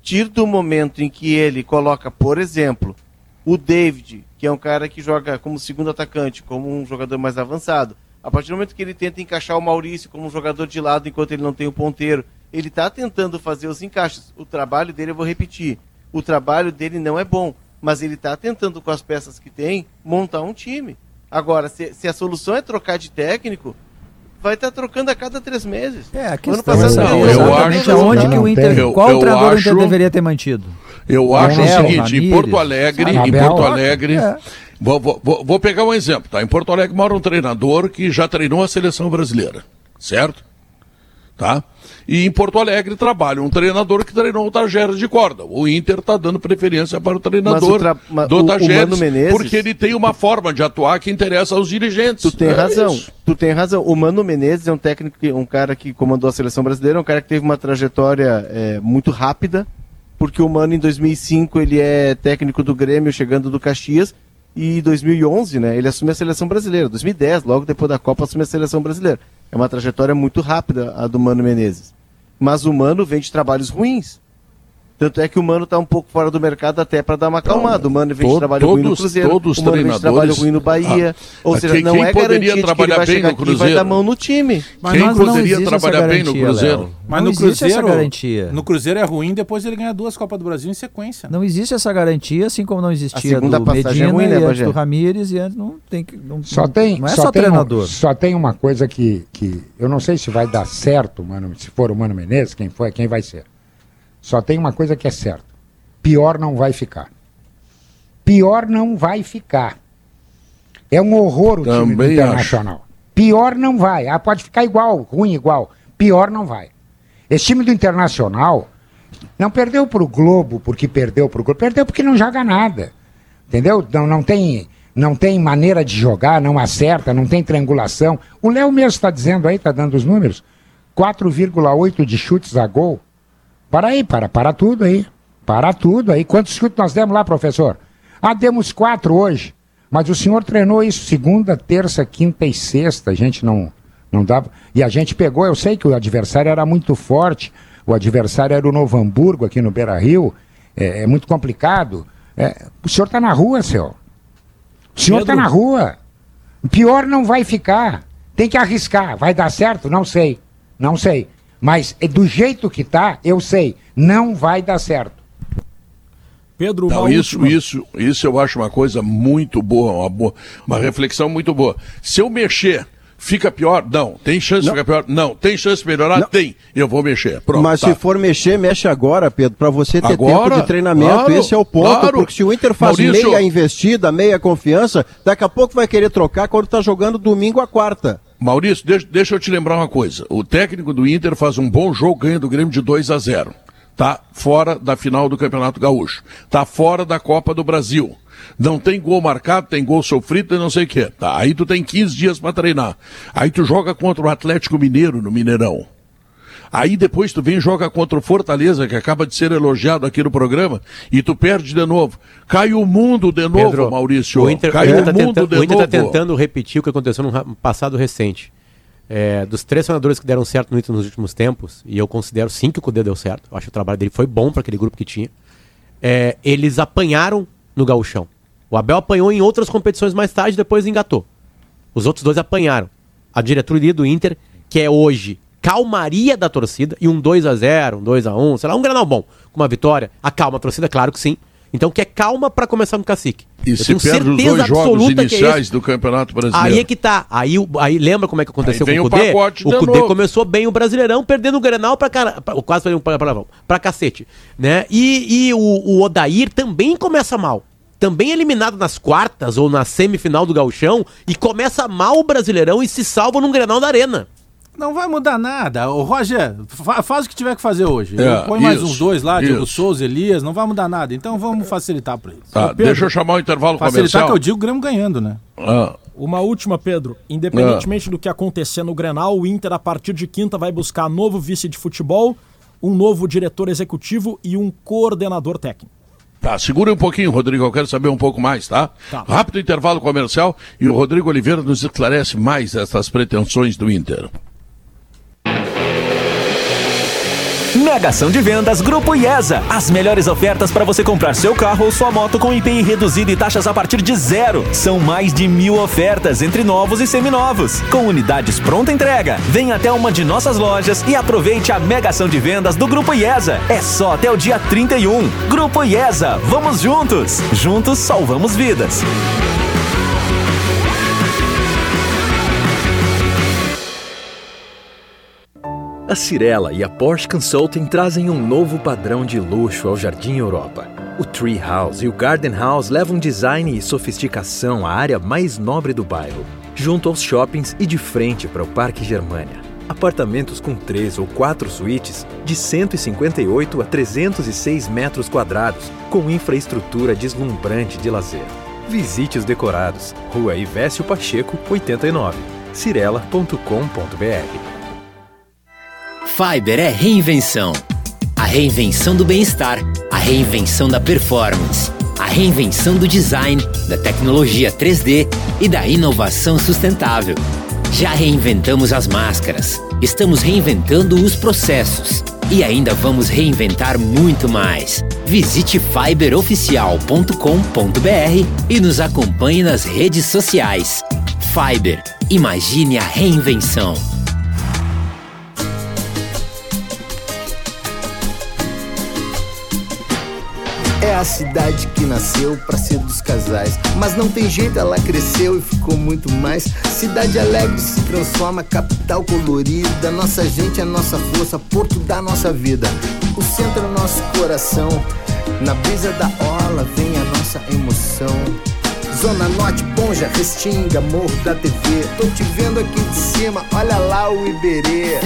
partir do momento em que ele coloca, por exemplo, o David, que é um cara que joga como segundo atacante, como um jogador mais avançado. A partir do momento que ele tenta encaixar o Maurício como um jogador de lado enquanto ele não tem o ponteiro, ele está tentando fazer os encaixes. O trabalho dele, eu vou repetir, o trabalho dele não é bom, mas ele está tentando, com as peças que tem, montar um time. Agora, se, se a solução é trocar de técnico, vai estar trocando a cada três meses. É, a Ano questão passado é eu exatamente acho- aonde que o Inter. eu- qual eu treinador o Inter acho- deveria ter mantido? Eu acho o Abel, seguinte, em Ramírez, Porto Alegre, em Abel. Porto Alegre, É. vou- vou- vou pegar um exemplo, tá? Em Porto Alegre mora um treinador que já treinou a seleção brasileira, certo? Tá? E em Porto Alegre trabalha um treinador que treinou o Tajeres de corda. O Inter está dando preferência para o treinador tra- ma- do o- o Tajeres, Menezes- porque ele tem uma forma de atuar que interessa aos dirigentes. Tu tem É razão. isso. Tu tem razão. O Mano Menezes é um técnico, que- um cara que comandou a seleção brasileira, um cara que teve uma trajetória é, muito rápida, porque o Mano em 2005 ele é técnico do Grêmio chegando do Caxias e em 2011, né, ele assume a seleção brasileira. 2010, logo depois da Copa, assume a seleção brasileira. É uma trajetória muito rápida a do Mano Menezes. Mas o Mano vem de trabalhos ruins. Tanto é que o Mano está um pouco fora do mercado até para dar uma acalmada. O Mano vem trabalho ruim no todos- Cruzeiro, todos o Mano vem de trabalho treinadores- ruim no Bahia. Ah, Ou mas seja, quem- não quem é garantia que ele trabalhar vai bem chegar no aqui e vai Cruzeiro? dar mão no time. Mas Quem nós não poderia existe trabalhar bem no Cruzeiro? Léo. Mas Não no existe Cruzeiro, essa garantia. no Cruzeiro é ruim, depois ele ganha duas Copas do Brasil em sequência. Não existe essa garantia, assim como não existia segunda do passagem Medina é ruim, né, e do Ramírez e antes não tem que não, Só tem, não é só, só, tem um- treinador. só tem uma coisa que, que eu não sei se vai dar certo, mano, se for o Mano Menezes, quem for, quem vai ser. Só tem uma coisa que é certa. Pior não vai ficar. Pior não vai ficar. É um horror o time do Também Internacional. Pior não vai. Ah, pode ficar igual, ruim igual. Pior não vai. Esse time do Internacional não perdeu pro Globo porque perdeu pro Globo. Perdeu porque não joga nada. Entendeu? Não, não, tem, não tem maneira de jogar, não acerta, não tem triangulação. O Léo mesmo está dizendo aí, está dando os números. 4,8 de chutes a gol. Para aí, para, para tudo aí. Para tudo aí. Quantos chutes nós demos lá, professor? Ah, demos quatro hoje. Mas o senhor treinou isso segunda, terça, quinta e sexta. A gente não, não dava. E a gente pegou, eu sei que o adversário era muito forte. O adversário era o Novo Hamburgo aqui no Beira Rio. É, é muito complicado. É, o senhor está na rua, senhor. O senhor está na rua. Pior não vai ficar. Tem que arriscar. Vai dar certo? Não sei. Não sei. Mas é do jeito que tá, eu sei. Não vai dar certo. Pedro, Não, isso, última. isso, isso eu acho uma coisa muito boa, uma, boa, uma reflexão muito boa. Se eu mexer, fica pior? Não. Tem chance de ficar pior? Não. Tem chance de melhorar? Tem. Eu vou mexer. Pronto. Mas tá. se for mexer, mexe agora, Pedro, para você ter Agora? tempo de treinamento. Claro, Esse é o ponto, claro. porque se o Inter faz Maurício- meia investida, meia confiança, daqui a pouco vai querer trocar quando tá jogando domingo a quarta. Maurício, deixa, deixa eu te lembrar uma coisa. O técnico do Inter faz um bom jogo, ganha do Grêmio de 2 a 0. Tá fora da final do Campeonato Gaúcho. Tá fora da Copa do Brasil. Não tem gol marcado, tem gol sofrido e não sei o quê. Tá, aí tu tem 15 dias para treinar. Aí tu joga contra o Atlético Mineiro no Mineirão. Aí depois tu vem e joga contra o Fortaleza, que acaba de ser elogiado aqui no programa, e tu perde de novo. Cai o mundo de novo, Pedro, Maurício. O Inter, Cai o Inter tá mundo tentando, de o Inter novo. tá tentando repetir o que aconteceu no passado recente. É, dos três treinadores que deram certo no Inter nos últimos tempos, e eu considero sim que o Cudê deu certo, eu acho que o trabalho dele foi bom para aquele grupo que tinha, é, eles apanharam no gauchão. O Abel apanhou em outras competições mais tarde, depois engatou. Os outros dois apanharam. A diretoria do Inter, que é hoje calmaria da torcida, e um 2 a 0 um 2 a 1 sei lá, um granal bom, com uma vitória, acalma a torcida, claro que sim. Então que é calma para começar no cacique. E Eu se perde os certeza dois jogos é iniciais esse. do Campeonato Brasileiro. Aí é que tá. Aí, o- aí lembra como é que aconteceu com o o Cudê? O de Cudê novo. começou bem o Brasileirão, perdendo o Grenal pra cara, pra- quase falei um palavrão, pra cacete, né? E, e o, o Odair também começa mal. Também eliminado nas quartas ou na semifinal do Gauchão e começa mal o Brasileirão e se salva num Grenal da Arena. Não vai mudar nada. O Roger, fa- faz o que tiver que fazer hoje. É, Põe mais uns dois lá, Diego isso. Souza, Elias, não vai mudar nada. Então vamos facilitar para eles. Tá, deixa eu chamar o intervalo Facilitar comercial. que eu digo o Grêmio ganhando, né? Ah. Uma última, Pedro. Independentemente do que acontecer no Grenal, o Inter, a partir de quinta, vai buscar novo vice de futebol, um novo diretor executivo e um coordenador técnico. Tá, segura um pouquinho, Rodrigo, eu quero saber um pouco mais, tá? Tá. Rápido intervalo comercial e o Rodrigo Oliveira nos esclarece mais essas pretensões do Inter. Mega ação de vendas Grupo IESA. As melhores ofertas para você comprar seu carro ou sua moto com IPI reduzido e taxas a partir de zero. São mais de mil ofertas entre novos e seminovos. Com unidades pronta entrega. Venha até uma de nossas lojas e aproveite a mega ação de vendas do Grupo IESA. É só até o dia 31. Grupo IESA. Vamos juntos. Juntos salvamos vidas. A Cirela e a Porsche Consulting trazem um novo padrão de luxo ao Jardim Europa. O Tree House e o Garden House levam design e sofisticação à área mais nobre do bairro, junto aos shoppings e de frente para o Parque Germania. Apartamentos com três ou quatro suítes de 158 a 306 metros quadrados, com infraestrutura deslumbrante de lazer. Visite os decorados. Rua Ivésio Pacheco, 89. cirela.com.br Fiber é reinvenção. A reinvenção do bem-estar, a reinvenção da performance, a reinvenção do design, da tecnologia 3D e da inovação sustentável. Já reinventamos as máscaras, estamos reinventando os processos e ainda vamos reinventar muito mais. Visite fiberoficial.com.br e nos acompanhe nas redes sociais. Fiber, imagine a reinvenção. A cidade que nasceu pra ser dos casais. Mas não tem jeito, ela cresceu e ficou muito mais. Cidade alegre se transforma, capital colorida. Nossa gente é nossa força, porto da nossa vida. O centro é nosso coração. Na brisa da orla vem a nossa emoção. Zona Norte, Ponja, Restinga, Morro da TV. Tô te vendo aqui de cima, olha lá o Iberê.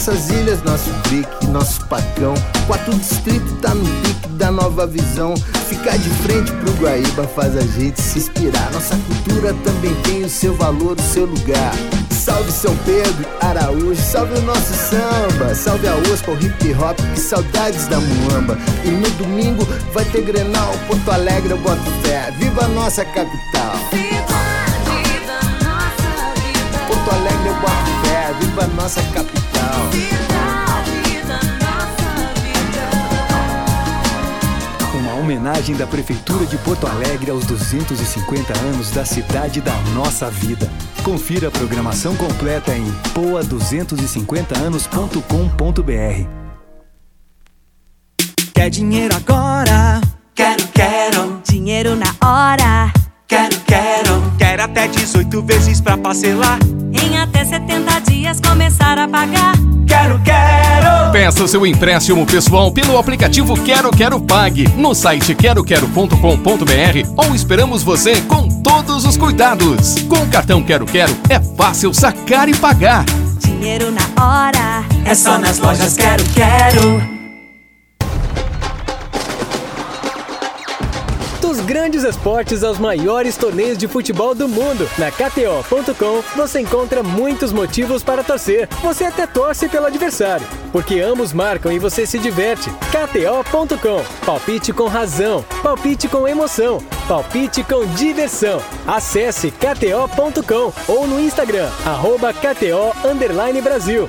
Nossas ilhas, nosso brick, nosso pacão. Quatro distrito tá no pique da nova visão. Ficar de frente pro Guaíba faz a gente se inspirar. Nossa cultura também tem o seu valor, o seu lugar. Salve São Pedro, Araújo, salve o nosso samba. Salve a OSPA, o hip hop, que saudades da Muamba. E no domingo vai ter Grenal, Porto Alegre, eu boto fé. Viva a nossa capital! Porto Alegre eu boto fé, viva nossa capital. Uma homenagem da Prefeitura de Porto Alegre aos 250 anos da cidade da nossa vida. Confira a programação completa em poa250anos.com.br. Quer dinheiro agora? Quero, quero. Dinheiro na hora? Quero, quero. Quero até 18 vezes pra parcelar. Em até 70 dias começar a pagar. Quero, quero. Peça seu empréstimo pessoal pelo aplicativo Quero Quero Pague no site queroquero.com.br ou esperamos você com todos os cuidados. Com o cartão Quero Quero é fácil sacar e pagar. Dinheiro na hora? É só nas lojas Quero, quero. Dos grandes esportes aos maiores torneios de futebol do mundo, na KTO.com você encontra muitos motivos para torcer. Você até torce pelo adversário, porque ambos marcam e você se diverte. KTO.com, palpite com razão, palpite com emoção, palpite com diversão. Acesse KTO.com ou no Instagram, arroba KTO Brasil.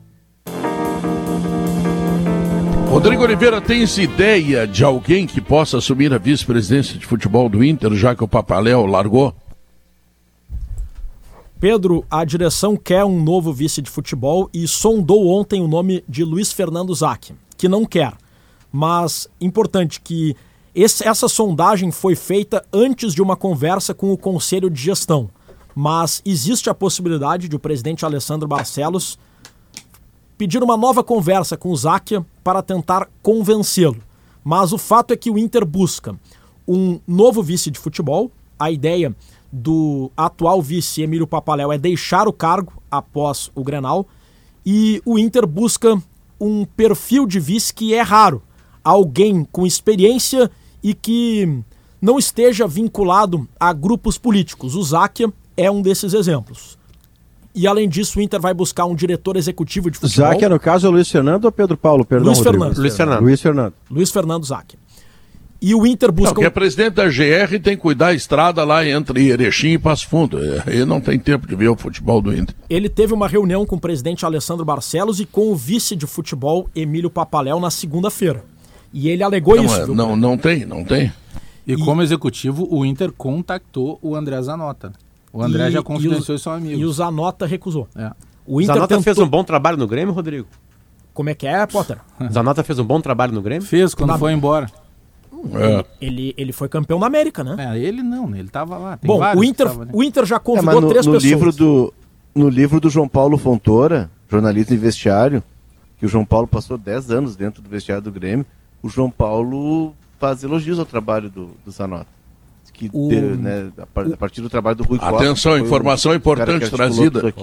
Rodrigo Oliveira, tens ideia de alguém que possa assumir a vice-presidência de futebol do Inter, já que o Papaléu largou? Pedro, a direção quer um novo vice de futebol e sondou ontem o nome de Luiz Fernando Zac, que não quer. Mas importante que esse, essa sondagem foi feita antes de uma conversa com o conselho de gestão. Mas existe a possibilidade de o presidente Alessandro Barcelos pedir uma nova conversa com o Záquia para tentar convencê-lo. Mas o fato é que o Inter busca um novo vice de futebol. A ideia do atual vice Emílio Papaléu é deixar o cargo após o Grenal. E o Inter busca um perfil de vice que é raro. Alguém com experiência e que não esteja vinculado a grupos políticos. O Záquia é um desses exemplos. E além disso, o Inter vai buscar um diretor executivo de futebol. Záquia, no caso, é o Luiz Fernando ou Pedro Paulo? Perdão, Luiz Rodrigo. Fernando. Luiz Fernando. Luiz Fernando. Luiz Fernando Záquia. E o Inter busca. Não, que é presidente da GR tem que cuidar da estrada lá entre Erechim e Passo Fundo. Ele não tem tempo de ver o futebol do Inter. Ele teve uma reunião com o presidente Alessandro Barcelos e com o vice de futebol Emílio Papaléu na segunda-feira. E ele alegou não, isso. é, não, não tem, não tem. E, e, como executivo, o Inter contactou o André Zanota. O André e, já confidenciou e isso ao amigo. E o Zanota recusou. É. O Inter Zanota tentou... fez um bom trabalho no Grêmio, Rodrigo? Como é que é, Potter? Zanota fez um bom trabalho no Grêmio? Fez, quando Na... foi embora. É. Ele, ele foi campeão na América, né? É, ele não, ele estava lá. Tem Bom, o Inter, o Inter já convidou é, no, três no pessoas. Livro do, no livro do João Paulo Fontoura, jornalista de vestiário, que o João Paulo passou 10 anos dentro do vestiário do Grêmio, o João Paulo faz elogios ao trabalho do, do Zanota que o... de, né, a partir do trabalho do Rui Costa. Atenção, informação importante trazida.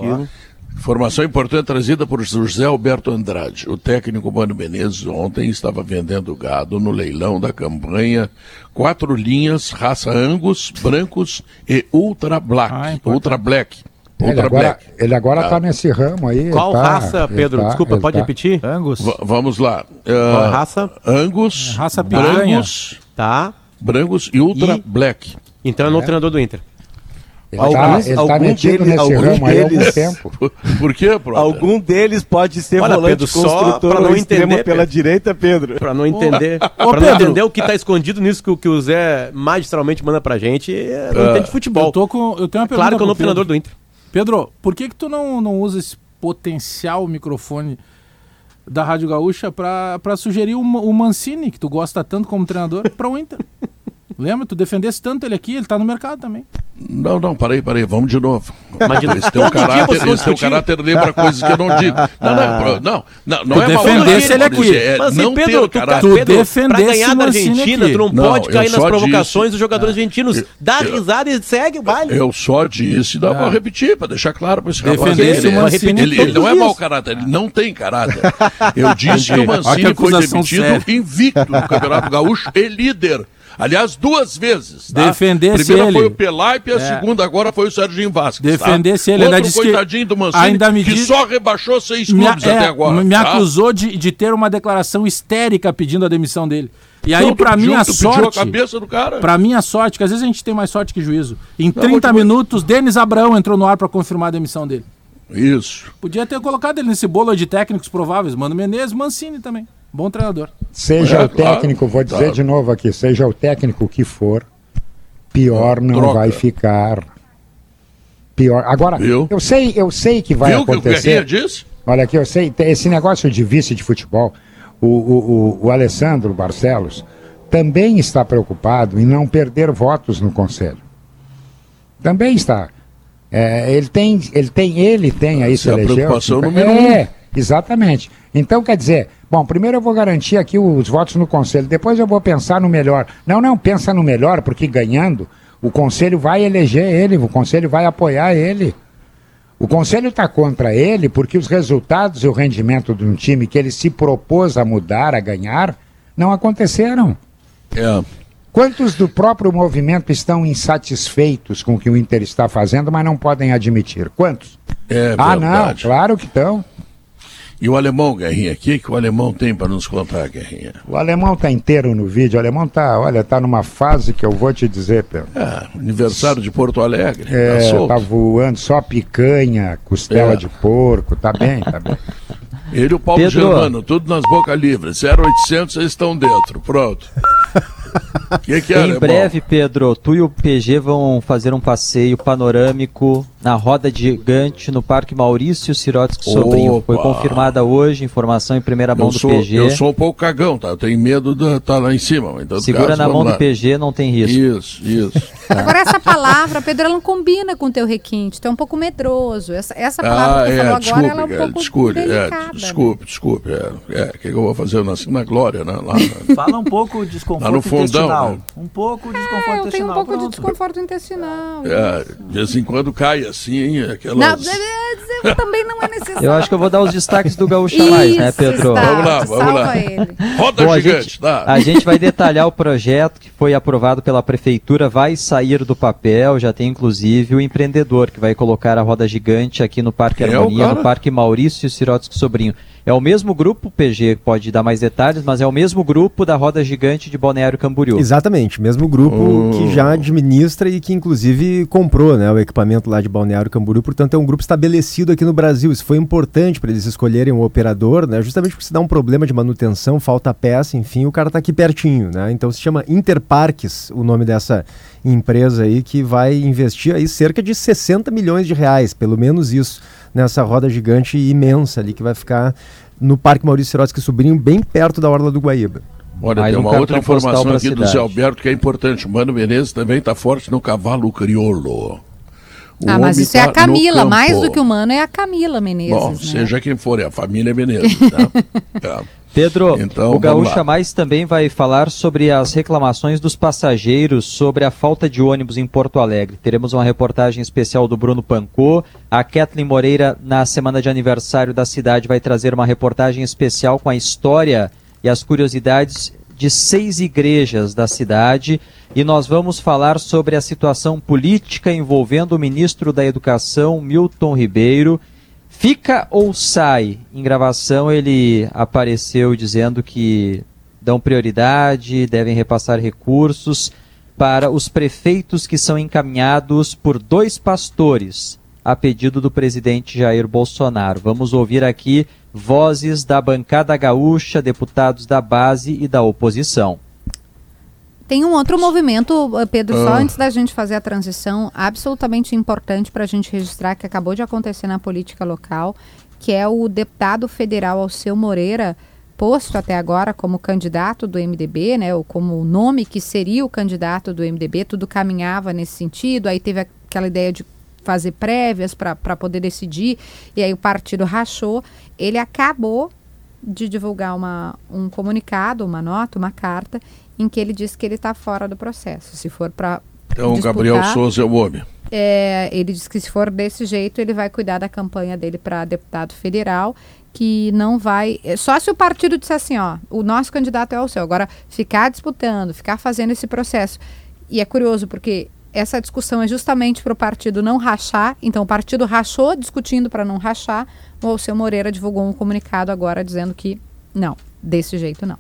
Informação importante trazida por José Alberto Andrade. O técnico Mano Menezes ontem estava vendendo gado no leilão da campanha quatro linhas, raça Angus, brancos e Ultra Black. Ah, Ultra Black. Ultra ele, agora, Black. ele agora está ah. nesse ramo aí. Qual tá, raça, Pedro? Tá, Desculpa, pode tá. repetir? Angus. V vamos lá. Uh, Qual raça? Angus, raça piranha. brancos, Tá. Brancos e Ultra E- Black. Então é o novo treinador do Inter. Ele tá, ele tá algum ramo aí há algum deles- tempo. Por, por quê, Prota? Algum deles pode ser Olha, volante Pedro, só construtor pra não entender, pela Pedro. direita, Pedro. Pra não entender, Ô, pra não entender o que tá escondido nisso que, o- que o Zé magistralmente manda pra gente, é, não Ah, entende futebol. Eu, tô com, eu tenho uma pergunta Claro que é o pro novo treinador do Inter. Pedro, por que que tu não, não usa esse potencial microfone da Rádio Gaúcha pra sugerir o, o Mancini, que tu gosta tanto como treinador, pra o Inter? Lembra? Tu defendesse tanto ele aqui, ele tá no mercado também. Não, não, parei, parei, vamos de novo. Mas Esse teu caráter, esse teu caráter lembra coisas que eu não digo. Não, não, não, não, não Tu é defendesse ele aqui. é Mas não Pedro, ter tu, caráter. Tu Pedro, pra ganhar da Argentina, aqui. tu não, Não, pode cair nas provocações disse- dos jogadores argentinos. Dá risada e segue o baile. Eu só disse, dá pra repetir, pra deixar claro pra esse rapaz. Ele, não é mau caráter, ele não tem caráter. Eu disse que o Mancini foi demitido invicto no Campeonato Gaúcho e líder. Aliás, duas vezes. Tá? Defendesse Primeira ele. foi o Pelaipe e a É. segunda agora foi o Serginho Vasquez. Defendesse tá? ele, ainda Outro disse que- coitadinho do Mancini, ainda me que diz- só rebaixou seis Me, clubes é, até agora. me tá? acusou de, de ter uma declaração histérica pedindo a demissão dele. E aí, Não, pediu- minha sorte. cabeça do cara. Pra minha sorte, que às vezes a gente tem mais sorte que juízo. Em vou 30 te- minutos, Denis Abraão entrou no ar pra confirmar a demissão dele. Isso. Podia ter colocado ele nesse bolo de técnicos prováveis. Mano Menezes, Mancini também. Bom treinador. Seja É, o técnico, claro, vou dizer claro. de novo aqui, seja o técnico que for, pior não Troca. vai ficar. Pior. Agora, eu sei, eu sei que vai Viu o que o acontecer. Disse? Olha aqui, eu sei, esse negócio de vice de futebol, o, o, o, o Alessandro Barcelos também está preocupado em não perder votos no conselho. Também está. É, ele tem, ele tem, ele tem aí se é a elegeu. preocupação cinco- número é, exatamente. Então quer dizer, bom, primeiro eu vou garantir aqui os votos no conselho, depois eu vou pensar no melhor. Não, não, pensa no melhor, porque ganhando, o conselho vai eleger ele, o conselho vai apoiar ele. O conselho está contra ele porque os resultados e o rendimento de um time que ele se propôs a mudar, a ganhar, não aconteceram. É. Quantos do próprio movimento estão insatisfeitos com o que o Inter está fazendo, mas não podem admitir? Quantos? É ah, não, claro que estão. E o alemão, Guerrinha, o que, que o alemão tem para nos contar, Guerrinha? O alemão tá inteiro no vídeo, o alemão tá, olha, tá numa fase que eu vou te dizer, Pedro. É, aniversário de Porto Alegre. tá É, solto. tá voando, só picanha, costela É. de porco, tá bem, tá bem. Ele e o Paulo Pedro. Germano, tudo nas bocas livres. 0800, eles estão dentro. Pronto. O que, que é, em breve, Pedro, tu e o PG vão fazer um passeio panorâmico na roda gigante no Parque Maurício Sirotsky Sobrinho. Foi confirmada hoje, informação em primeira mão Eu do sou, PG. eu sou um pouco cagão, tá? Eu tenho medo de estar lá em cima. todo Segura caso, na mão vamos do lá. PG, não tem risco. Isso, isso. Agora, essa palavra, Pedro, ela não combina com o teu requinte. Tu é um pouco medroso. Essa, essa palavra Ah, que tu é, falou desculpe, agora, ela é um é, pouco desculpe, é, delicada. né? desculpe, desculpe. É, é, o que, que eu vou fazer? Eu nasci na glória, né? Lá, Fala um pouco de lá desconforto no. Intestinal. né? Um pouco de desconforto É, eu tenho um intestinal. pouco de pronto. desconforto intestinal. É, de vez em quando cai assim, Não, aquelas... é, é, também não é necessário. Eu acho que eu vou dar os destaques do Gaúcha Mais, né, Pedro? está, Vamos lá, vamos lá. ele. Roda Bom, a gigante, gente, tá? a gente vai detalhar o projeto que foi aprovado pela prefeitura, vai sair do papel, já tem inclusive o empreendedor que vai colocar a roda gigante aqui no Parque Quem é Harmonia, cara? no Parque Maurício Sirotsky Sobrinho. É o mesmo grupo, PG pode dar mais detalhes, mas é o mesmo grupo da roda gigante de Balneário Camboriú. Exatamente, mesmo grupo Oh. que já administra e que inclusive comprou né, o equipamento lá de Balneário Camboriú, portanto é um grupo estabelecido aqui no Brasil. Isso foi importante para eles escolherem um operador, né, justamente porque se dá um problema de manutenção, falta peça, enfim, o cara está aqui pertinho. Né? Então se chama Interparques, o nome dessa empresa aí, que vai investir aí cerca de 60 milhões de reais, pelo menos isso, nessa roda gigante imensa ali que vai ficar no Parque Maurício Sirotsky Sobrinho, bem perto da Orla do Guaíba. Olha, Mais tem um uma cartão outra informação aqui do cidade. Zé Alberto que é importante. O Mano Menezes também está forte no cavalo crioulo. O Ah, mas isso é a tá Camila. Mais do que o mano é a Camila Menezes. Bom, né? seja quem for, é a família Menezes. Tá? Tá. Pedro, Então, o Gaúcha. Mais também vai falar sobre as reclamações dos passageiros sobre a falta de ônibus em Porto Alegre. Teremos uma reportagem especial do Bruno Pancô. A Kathleen Moreira, na semana de aniversário da cidade, vai trazer uma reportagem especial com a história e as curiosidades de seis igrejas da cidade. E nós vamos falar sobre a situação política envolvendo o ministro da Educação, Milton Ribeiro. Fica ou sai? Em gravação ele apareceu dizendo que dão prioridade, devem repassar recursos para os prefeitos que são encaminhados por dois pastores, a pedido do presidente Jair Bolsonaro. Vamos ouvir aqui vozes da bancada gaúcha, deputados da base e da oposição. Tem um outro movimento, eh, Pedro, só Ah. antes da gente fazer a transição, absolutamente importante para a gente registrar, que acabou de acontecer na política local, que é o deputado federal Alceu Moreira posto até agora como candidato do MDB, né, ou como o nome que seria o candidato do MDB, tudo caminhava nesse sentido, aí teve aquela ideia de fazer prévias para poder decidir, e aí o partido rachou, ele acabou de divulgar uma, um comunicado, uma nota, uma carta, em que ele diz que ele está fora do processo. Se for para. Então, disputar, Gabriel Souza é o homem. É, ele diz que se for desse jeito, ele vai cuidar da campanha dele para deputado federal, que não vai. é Só se o partido disser assim, ó, o nosso candidato é o seu. Agora, ficar disputando, ficar fazendo esse processo. E é curioso, porque essa discussão é justamente para o partido não rachar. Então, o partido rachou discutindo para não rachar. O Alceu Moreira divulgou um comunicado agora dizendo que não, desse jeito não.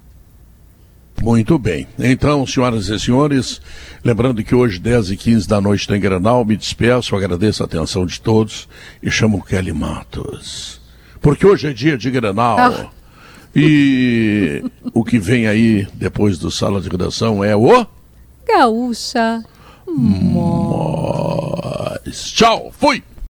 Muito bem. Então, senhoras e senhores, lembrando que hoje, 10 e 15 da noite, tem Granal, me despeço, agradeço a atenção de todos e chamo Kelly Matos. Porque hoje é dia de Granal. Ah. E o que vem aí depois do Sala de Redação é o... Gaúcha. Mas... Tchau, fui!